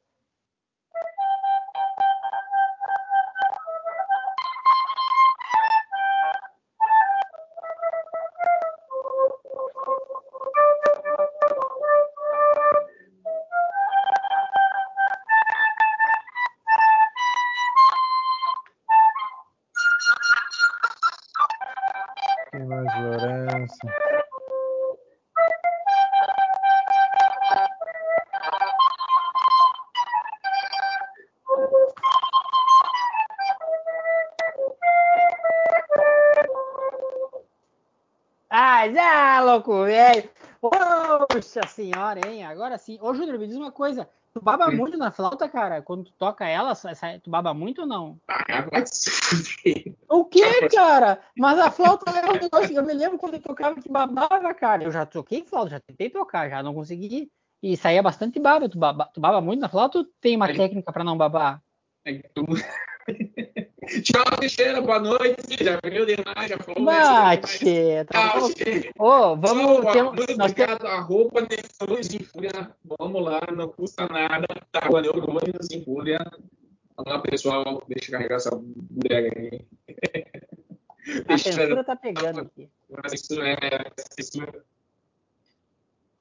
B: Baba muito na flauta, cara? Quando tu toca ela, tu baba muito ou não?
C: Ah, vai se fuder.
B: O que, cara? Mas a flauta é um negócio. Eu me lembro quando eu tocava que babava, cara. Eu já toquei flauta, já tentei tocar, já não consegui. E saía bastante baba. Tu baba, tu baba muito na flauta ou tem uma
C: Aí-
B: técnica pra não babar?
C: É que tu- [laughs] Tchau, Teixeira, boa noite. Já viu demais, já falou.
B: Bate! Tá
C: Tchau.
B: Ô, vamos.
C: Tchau,
B: tem-
C: muito
B: nós temos-
C: obrigado. Arroba Neurônios em Fúria. Vamos lá, não custa nada. Tá, arroba Neurônios em Fúria. Vamos lá, pessoal. Deixa eu carregar essa bodega aí. [laughs]
B: A censura tá pegando aqui.
C: Isso é. Isso é.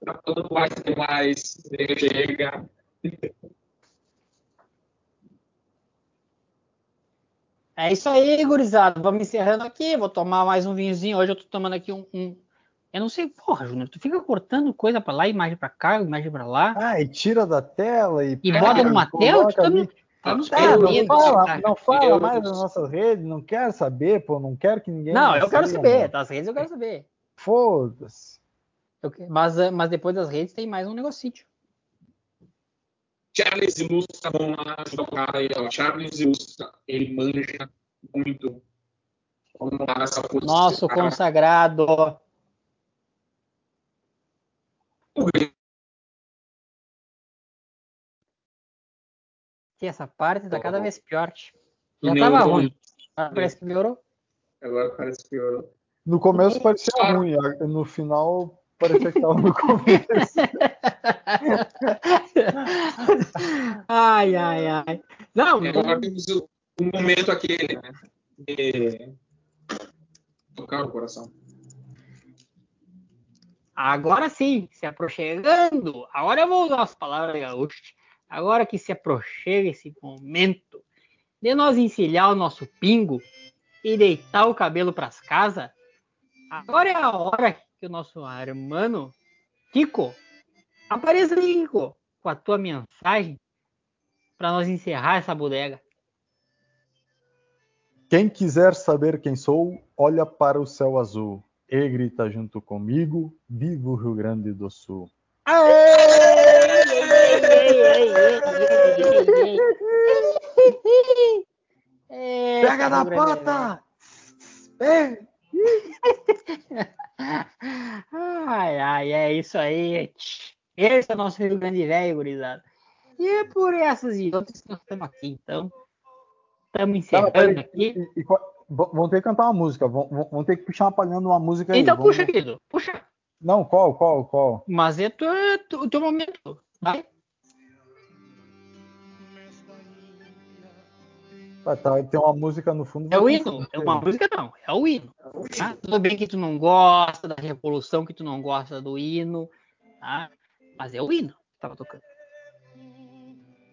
C: Tá falando mais demais. Chega.
B: É isso aí, gurizada. Vamos encerrando aqui. Vou tomar mais um vinhozinho. Hoje eu tô tomando aqui um. um- Eu não sei, porra, Júnior. Tu fica cortando coisa pra lá, imagem pra cá, imagem pra lá.
A: Ah, e tira da tela e.
B: E bota numa tela? Tu tá no- tá nos
A: Ah, não fala, não fala mais das nossas redes, não quero saber, pô, não quero que ninguém.
B: Não,
A: me
B: eu quero saber.
A: mano.
B: Das redes eu quero saber.
A: Foda-se.
B: Mas, mas depois das redes tem mais um negocinho.
C: Charles Ilustra, vamos lá ajudar o cara aí, ó. Charles Ilustra, ele manja muito. Vamos lá nessa força.
B: Nosso
C: Cara,
B: consagrado. Que essa parte tá cada vez pior. Já
C: o
B: tava ruim. Agora parece que melhorou.
C: Agora parece que piorou.
A: No começo parecia
C: Ah.
A: ruim, no final parecia que tava no começo. [laughs] [laughs]
B: ai, ai, ai. Não,
C: agora temos o, momento aquele, né? De tocar o coração.
B: Agora sim, se aproximando. Agora eu vou usar as palavras gaúchas. Agora que se aproxima esse momento de nós encilhar o nosso pingo e deitar o cabelo para as casas, agora é a hora que o nosso hermano Kiko apareça aí, Kiko, com a tua mensagem para nós encerrar essa bodega.
A: Quem quiser saber quem sou, olha para o céu azul e grita junto comigo: Viva o Rio Grande do Sul. Pega na pata! [laughs]
B: Ai, ai, é isso aí. Esse é o nosso Rio Grande Velho, gurizada. E é por essas e outras que nós estamos aqui, então. Estamos
A: Tá,
B: encerrando
A: peraí,
B: aqui.
A: e- e vão ter que cantar uma música, vão, vão- ter que puxar uma palhando uma música aí.
B: Então
A: vamos-
B: puxa, querido, puxa.
A: Não, qual, qual, qual?
B: Mas é é o teu momento. Vai.
A: Ah, tá, tem uma música no fundo.
B: É o hino. É uma música não, é o hino. tá? Tudo bem que tu não gosta da revolução, que tu não gosta do hino, tá? Mas é o hino que tava tocando.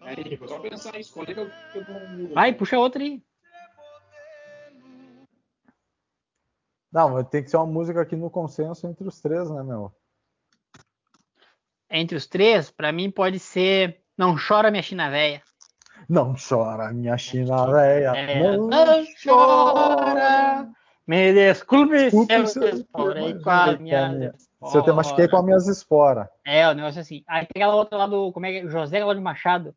C: Aí, vou só pensar isso. Quando é que eu, que eu
B: Vai, puxa outra aí.
A: Não, mas tem que ser uma música aqui no consenso entre os três, né, meu?
B: Entre os três, pra mim pode ser Não Chora Minha China Véia.
A: Não chora, minha China véia.
B: É, não chora. Me desculpe se eu
A: Desculpe se-
B: esporei
A: se-
B: com a
A: se-
B: minha
A: Se eu te machuquei com as minhas esporas.
B: É, o negócio assim. Aí tem aquela outra lá do. Como é que é? José Galvão de Machado.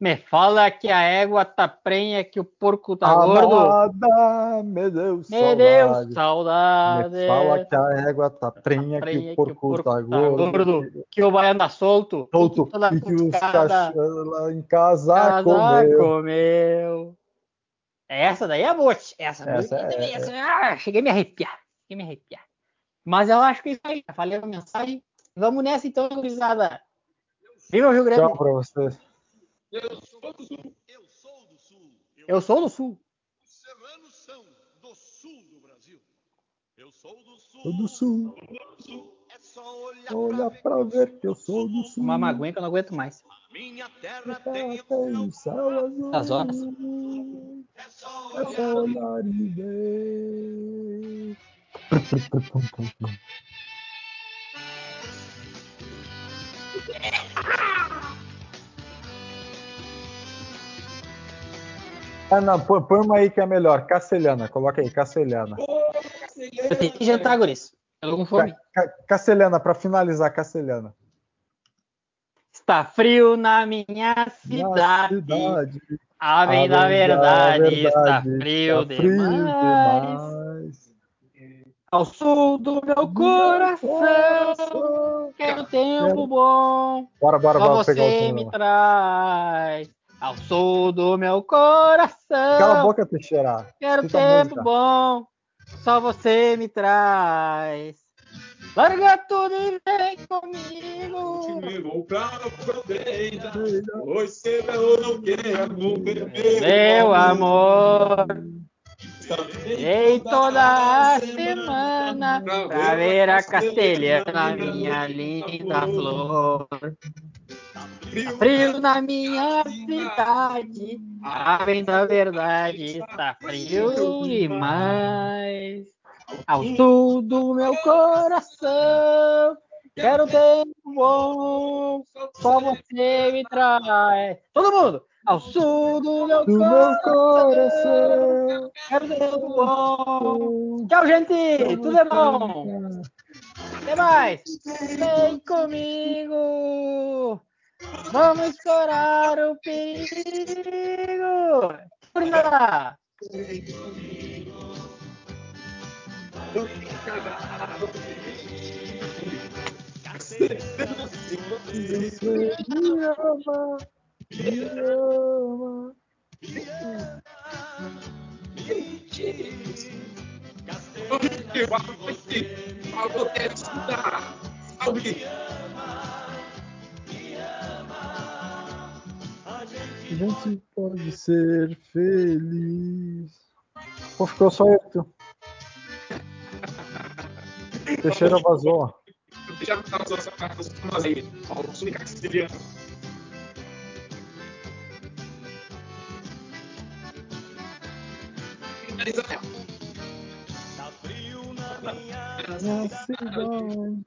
B: Me fala que a égua tá prenha, que o porco tá gordo.
A: Amada, meu Deus, saudade.
B: saudade.
A: Me fala que a égua tá prenha, que o porco tá gordo.
B: que o baiano tá solto.
A: Solto,
B: e que toda
A: e que os cachorros lá em casa
B: casa
A: comeu.
B: comeu. Essa daí é boa. Essa,
A: Essa
B: música
A: é-
B: também, essa- ah, cheguei a me arrepiar. Cheguei a me arrepiar. Mas eu acho que é isso aí. Já falei a mensagem. Vamos nessa então, gurizada. Viva o Rio Grande!
A: Tchau pra vocês.
C: Eu sou do sul.
D: Eu sou do sul.
B: Eu sou do Sul.
D: Os serranos são do sul do Brasil. Eu sou do sul.
A: Sou do sul.
D: É só olhar,
A: Olha pra ver que eu sou do sul.
B: Uma maguinha que eu não aguento mais.
D: Minha terra
A: Terra
D: tem
A: tem o céu azul.
B: As horas.
D: É só
A: É só olhar e ver. Ah, não, põe, põe uma aí que é melhor. Castelhana, coloca aí, Castelhana.
B: Eu tenho que jantar, guris. Eu tô com fome.
A: Ca- ca- Castelhana, pra finalizar, Castelhana.
B: Está frio na minha
A: Na
B: cidade.
A: cidade.
B: A bem
A: a
B: da
A: bem
B: verdade, está
A: verdade,
B: frio
A: tá frio
B: demais.
A: demais.
B: Ao sul do meu coração, quero tempo bom.
A: Bora, bora,
B: Só
A: bora pegar o
B: você me traz. Ao sul do meu coração.
A: Cala a boca, Teixeira.
B: Quero
A: Escuta
B: tempo bom, só você me traz. Larga tudo e vem comigo.
C: Vou pra fronteira, pois se eu não quero morrer.
B: Meu amor, ei toda a semana pra ver a castelhana, minha linda flor. Frio na minha cidade, a bem da verdade, está frio demais. Ao sul do meu coração, quero tempo bom, só você me traz. Todo mundo! Ao sul do meu
A: Do meu
B: coração,
A: coração.
B: quero tempo bom. Tchau, gente! Tudo é bom! Até mais! Vem comigo! Vamos explorar o perigo! Bruna!
A: Você me ama, me ama.
C: Falou quer estudar. Salve.
A: A gente pode ser feliz. Pô, ficou só eu. Teixeira vazou.
C: Já tá usando essa carta temas aí. Ó, o sul castelhano. Finaliza ela.
D: Tá frio na minha
A: cidade.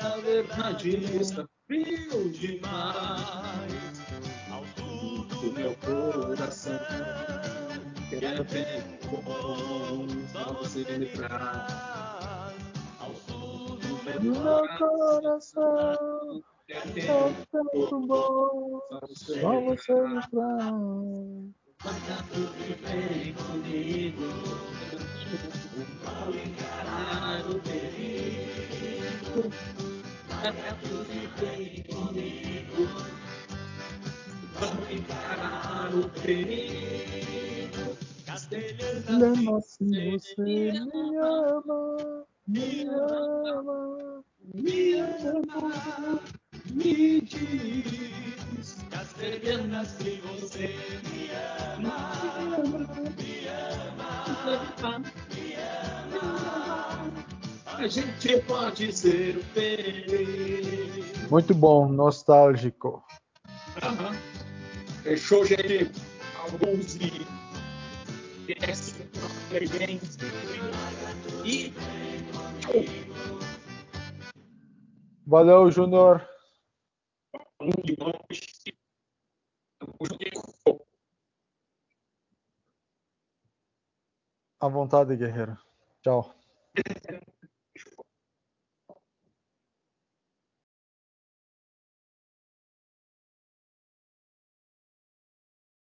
C: Na verdade, está frio demais.
D: ao sul do
C: Do meu coração. Quero ver como só você me traz.
D: ao sul do
A: Do meu coração. É tanto bom.
C: só você
A: Só você me traz.
C: Vem comigo. Ao encarar o perigo. Vem comigo. Vamos encarar o perigo.
A: Lembra se você me ama. Me ama.
C: Me ama, me diz, se você me ama, me ama, me ama, a gente pode ser feliz.
A: Muito bom, nostálgico.
C: Aham. Fechou, gente? Alguns e esse e tchau.
A: Valeu, Júnior.
C: Um de mãos.
A: À vontade, guerreiro. Tchau.